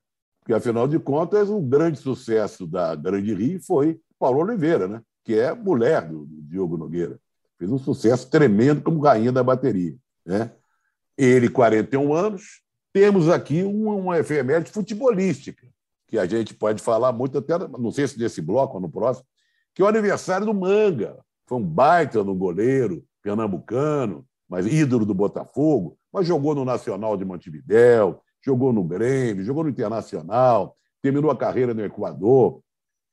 Porque, afinal de contas, o grande sucesso da Grande Rio foi Paulo Oliveira, né? que é mulher do, Diogo Nogueira. Fez um sucesso tremendo como rainha da bateria. Né? Ele, 41 anos. Temos aqui uma, uma efeméride futebolística, que a gente pode falar muito, até não sei se nesse bloco ou no próximo, que é o aniversário do Manga. Foi um baita no goleiro, pernambucano, mas ídolo do Botafogo, mas jogou no Nacional de Montevidéu, jogou no Grêmio, jogou no Internacional, terminou a carreira no Equador,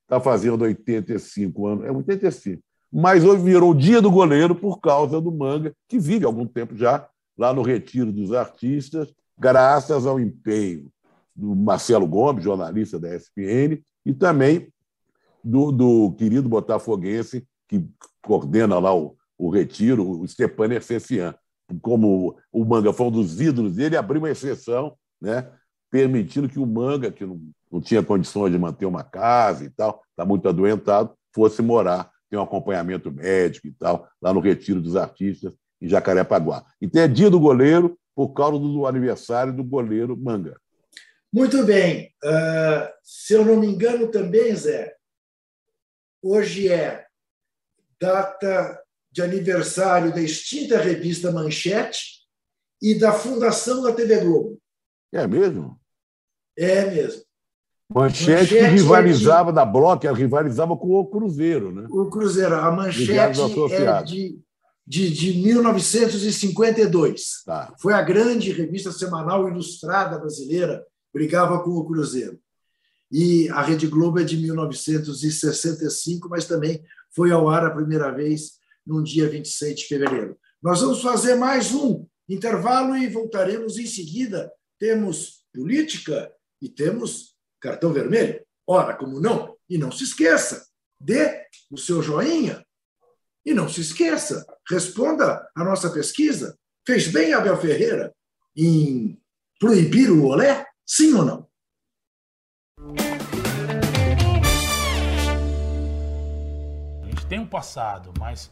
está fazendo 85 anos, é 85. Mas hoje virou o dia do goleiro por causa do Manga, que vive há algum tempo já lá no Retiro dos Artistas, graças ao empenho do Marcelo Gomes, jornalista da ESPN, e também do, do querido botafoguense que coordena lá o, o Retiro, o Stepan Effician. Como o Manga foi um dos ídolos dele, abriu uma exceção né? permitindo que o manga, que não, não tinha condições de manter uma casa e tal, está muito adoentado, fosse morar, tem um acompanhamento médico e tal, lá no Retiro dos Artistas, em Jacarepaguá. Então é dia do goleiro por causa do aniversário do goleiro Manga. Muito bem. Uh, se eu não me engano também, Zé, hoje é data de aniversário da extinta revista Manchete e da fundação da TV Globo. É mesmo? É mesmo. Manchete, Manchete que rivalizava é de... da Bloco, ela rivalizava com o Cruzeiro, né? O Cruzeiro. A Manchete é de, de, de 1952. Tá. Foi a grande revista semanal ilustrada brasileira, brigava com o Cruzeiro. E a Rede Globo é de 1965, mas também foi ao ar a primeira vez no dia 26 de fevereiro. Nós vamos fazer mais um intervalo e voltaremos em seguida temos política e temos cartão vermelho. Ora, como não? E não se esqueça, dê o seu joinha. E não se esqueça, responda à nossa pesquisa. Fez bem Abel Ferreira em proibir o olé? Sim ou não? A gente tem um passado, mas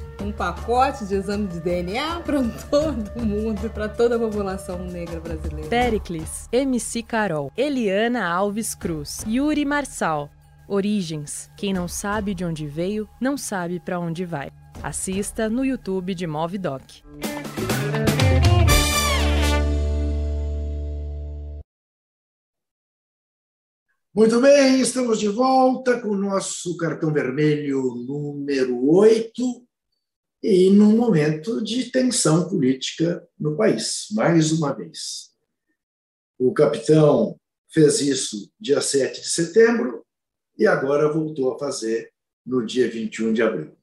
um pacote de exame de DNA para todo mundo e para toda a população negra brasileira. Pericles, MC Carol, Eliana Alves Cruz, Yuri Marçal. Origens. Quem não sabe de onde veio, não sabe para onde vai. Assista no YouTube de Movidoc. Muito bem, estamos de volta com o nosso cartão vermelho número 8 e num momento de tensão política no país, mais uma vez. O capitão fez isso dia 7 de setembro e agora voltou a fazer no dia 21 de abril.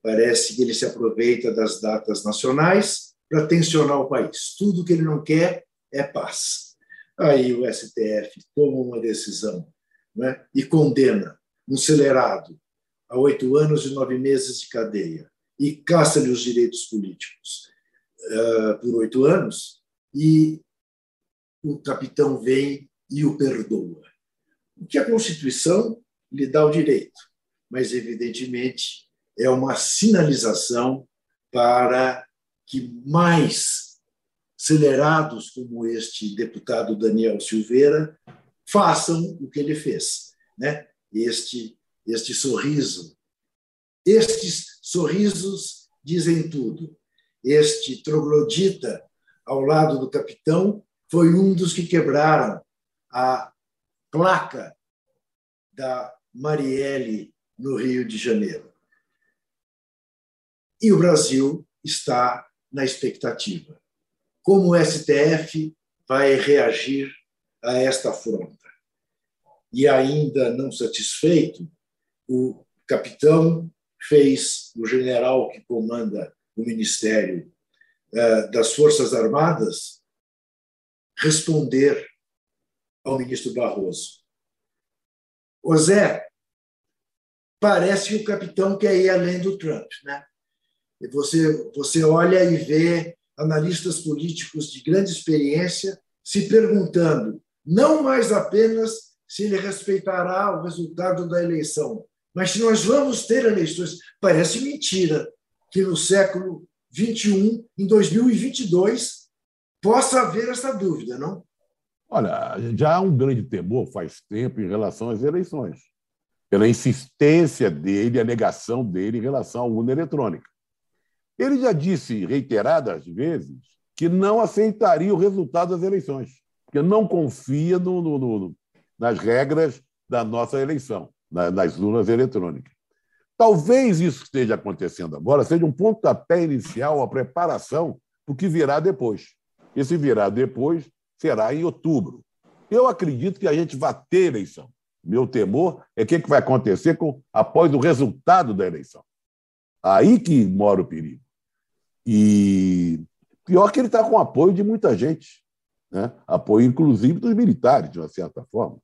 Parece que ele se aproveita das datas nacionais para tensionar o país. Tudo que ele não quer é paz. Aí o STF toma uma decisão né, e condena um celerado a oito anos e nove meses de cadeia e caça-lhe os direitos políticos uh, por oito anos, e o capitão vem e o perdoa. O que a Constituição lhe dá o direito, mas, evidentemente, é uma sinalização para que mais acelerados como este deputado Daniel Silveira façam o que ele fez, né? Este este sorriso. Estes sorrisos dizem tudo. Este troglodita ao lado do capitão foi um dos que quebraram a placa da Marielle no Rio de Janeiro. E o Brasil está na expectativa. Como o STF vai reagir a esta afronta? E ainda não satisfeito, o capitão fez o general que comanda o Ministério eh, das Forças Armadas responder ao ministro Barroso. O Zé, parece que o capitão quer ir além do Trump, né? Você, você olha e vê analistas políticos de grande experiência se perguntando não mais apenas se ele respeitará o resultado da eleição, mas se nós vamos ter eleições, parece mentira que no século 21, em 2022, possa haver essa dúvida, não? Olha, já há um grande temor faz tempo em relação às eleições, pela insistência dele, a negação dele em relação à urna eletrônica. Ele já disse reiteradas vezes que não aceitaria o resultado das eleições, porque não confia no, no, no, nas regras da nossa eleição nas urnas eletrônicas. Talvez isso que esteja acontecendo agora seja um pontapé inicial, a preparação para o que virá depois. Esse virá depois será em outubro. Eu acredito que a gente vai ter eleição. Meu temor é o que vai acontecer com, após o resultado da eleição. Aí que mora o perigo. E pior que ele está com apoio de muita gente, né? apoio inclusive dos militares, de uma certa forma.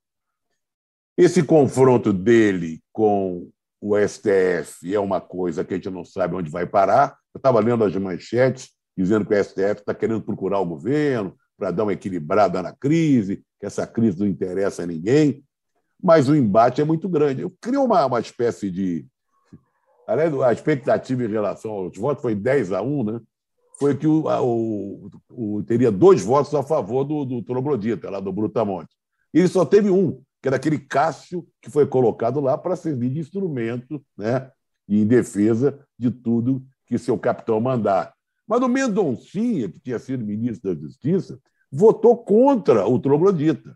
Esse confronto dele com o STF é uma coisa que a gente não sabe onde vai parar. Eu estava lendo as manchetes dizendo que o STF está querendo procurar o governo para dar uma equilibrada na crise, que essa crise não interessa a ninguém, mas o embate é muito grande. Eu crio uma, uma espécie de. A expectativa em relação aos votos foi 10 a 1, né? Foi que o, o, o teria dois votos a favor do, do troglodita, lá do Brutamonte. Ele só teve um, que era aquele Cássio que foi colocado lá para servir de instrumento né, em defesa de tudo que seu capitão mandar. Mas o Mendoncinha, que tinha sido ministro da Justiça, votou contra o troglodita.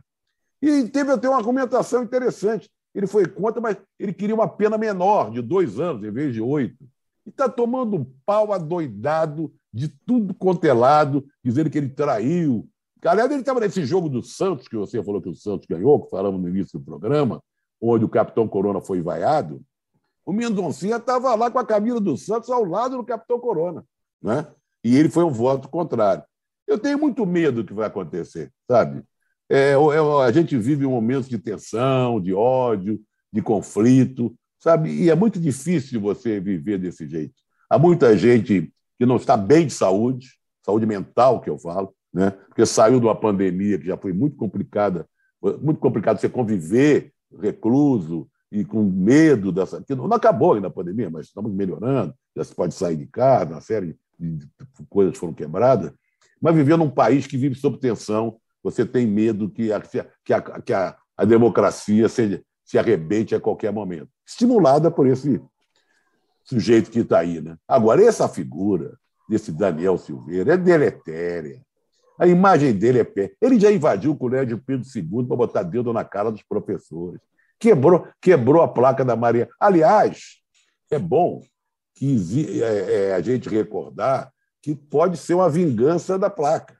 E teve até uma argumentação interessante. Ele foi contra, mas ele queria uma pena menor, de dois anos, em vez de oito. E está tomando um pau adoidado de tudo contelado, é dizendo que ele traiu Aliás, ele estava nesse jogo do Santos, que você falou que o Santos ganhou, que falamos no início do programa, onde o Capitão Corona foi vaiado. O Mendoncinha estava lá com a camisa do Santos ao lado do Capitão Corona. Né? E ele foi um voto contrário. Eu tenho muito medo do que vai acontecer, sabe? É, é, a gente vive um momento de tensão, de ódio, de conflito, sabe? E é muito difícil você viver desse jeito. Há muita gente que não está bem de saúde, saúde mental que eu falo, né? porque saiu de uma pandemia que já foi muito complicada, muito complicado você conviver recluso e com medo dessa. que não acabou ainda a pandemia, mas estamos melhorando, já se pode sair de casa, uma série de coisas foram quebradas. Mas viver num país que vive sob tensão, você tem medo que a, que a, que a, a democracia se, se arrebente a qualquer momento. Estimulada por esse sujeito que está aí. Né? Agora, essa figura desse Daniel Silveira é deletéria. A imagem dele é pé. Ele já invadiu o colégio Pedro II para botar dedo na cara dos professores. Quebrou, quebrou a placa da Maria. Aliás, é bom que é, é, a gente recordar que pode ser uma vingança da placa.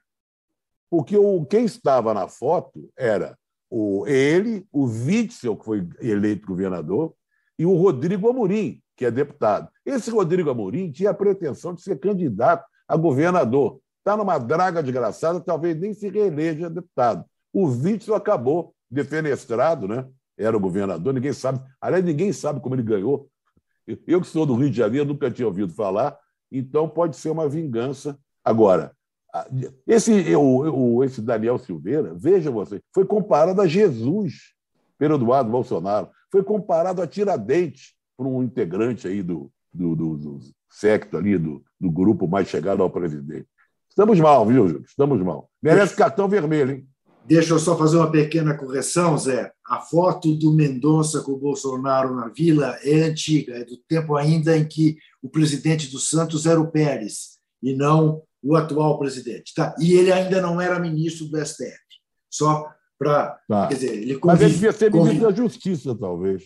Porque o, quem estava na foto era o, ele, o Witzel, que foi eleito governador, e o Rodrigo Amorim, que é deputado. Esse Rodrigo Amorim tinha a pretensão de ser candidato a governador está numa draga desgraçada, talvez nem se reeleja deputado. O Witzel acabou defenestrado, né? era o governador, ninguém sabe. Aliás, ninguém sabe como ele ganhou. Eu que sou do Rio de Janeiro, nunca tinha ouvido falar, então pode ser uma vingança. Agora, esse, o, esse Daniel Silveira, veja você, foi comparado a Jesus pelo Eduardo Bolsonaro, foi comparado a Tiradentes por um integrante aí do, do, do, do secto ali, do, do grupo mais chegado ao presidente. Estamos mal, viu, Júlio? Estamos mal. Merece cartão vermelho, hein? Deixa eu só fazer uma pequena correção, Zé. A foto do Mendonça com o Bolsonaro na vila é antiga, é do tempo ainda em que o presidente do Santos era o Pérez e não o atual presidente. Tá? E ele ainda não era ministro do STF. Só para. Tá. Quer dizer, ele convive, Mas ele devia ser ministro convive. da Justiça, talvez.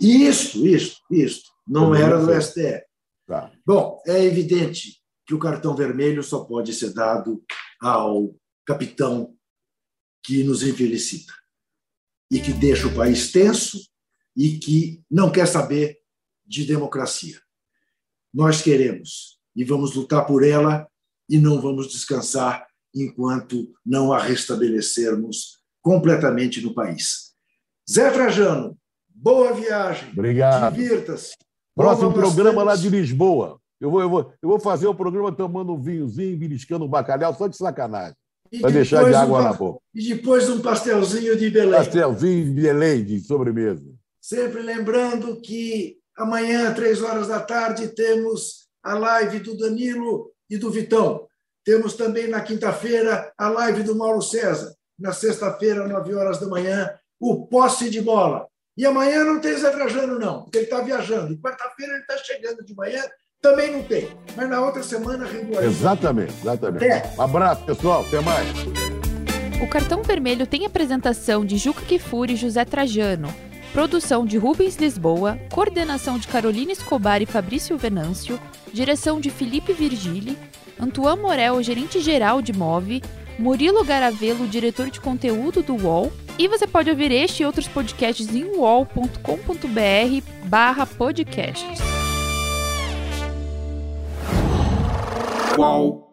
Isso, isso, isso. Não era do STF. Tá. Bom, é evidente que o cartão vermelho só pode ser dado ao capitão que nos infelicita e que deixa o país tenso e que não quer saber de democracia. Nós queremos e vamos lutar por ela e não vamos descansar enquanto não a restabelecermos completamente no país. Zé Trajano, boa viagem. Obrigado. Divirta-se. Próximo programa lá de Lisboa. Eu vou, eu, vou, eu vou fazer o programa tomando um vinhozinho, beliscando um bacalhau, só de sacanagem. Para deixar de água um, na boca. E depois um pastelzinho de Belém. Pastelzinho de Belém, de sobremesa. Sempre lembrando que amanhã, três horas da tarde, temos a live do Danilo e do Vitão. Temos também na quinta-feira a live do Mauro César. Na sexta-feira, nove horas da manhã, o posse de bola. E amanhã não tem Zé Trajano, não, porque ele está viajando. Quarta-feira ele está chegando de manhã também não tem. Mas na outra semana regulariza. Exatamente, exatamente. É. Um abraço, pessoal. Até mais. O cartão vermelho tem apresentação de Juca Kifuri e José Trajano. Produção de Rubens Lisboa, coordenação de Carolina Escobar e Fabrício Venâncio, direção de Felipe Virgili, Antoine Morel, gerente-geral de Move, Murilo Garavelo, diretor de conteúdo do UOL, e você pode ouvir este e outros podcasts em uol.com.br barra podcasts. Qual?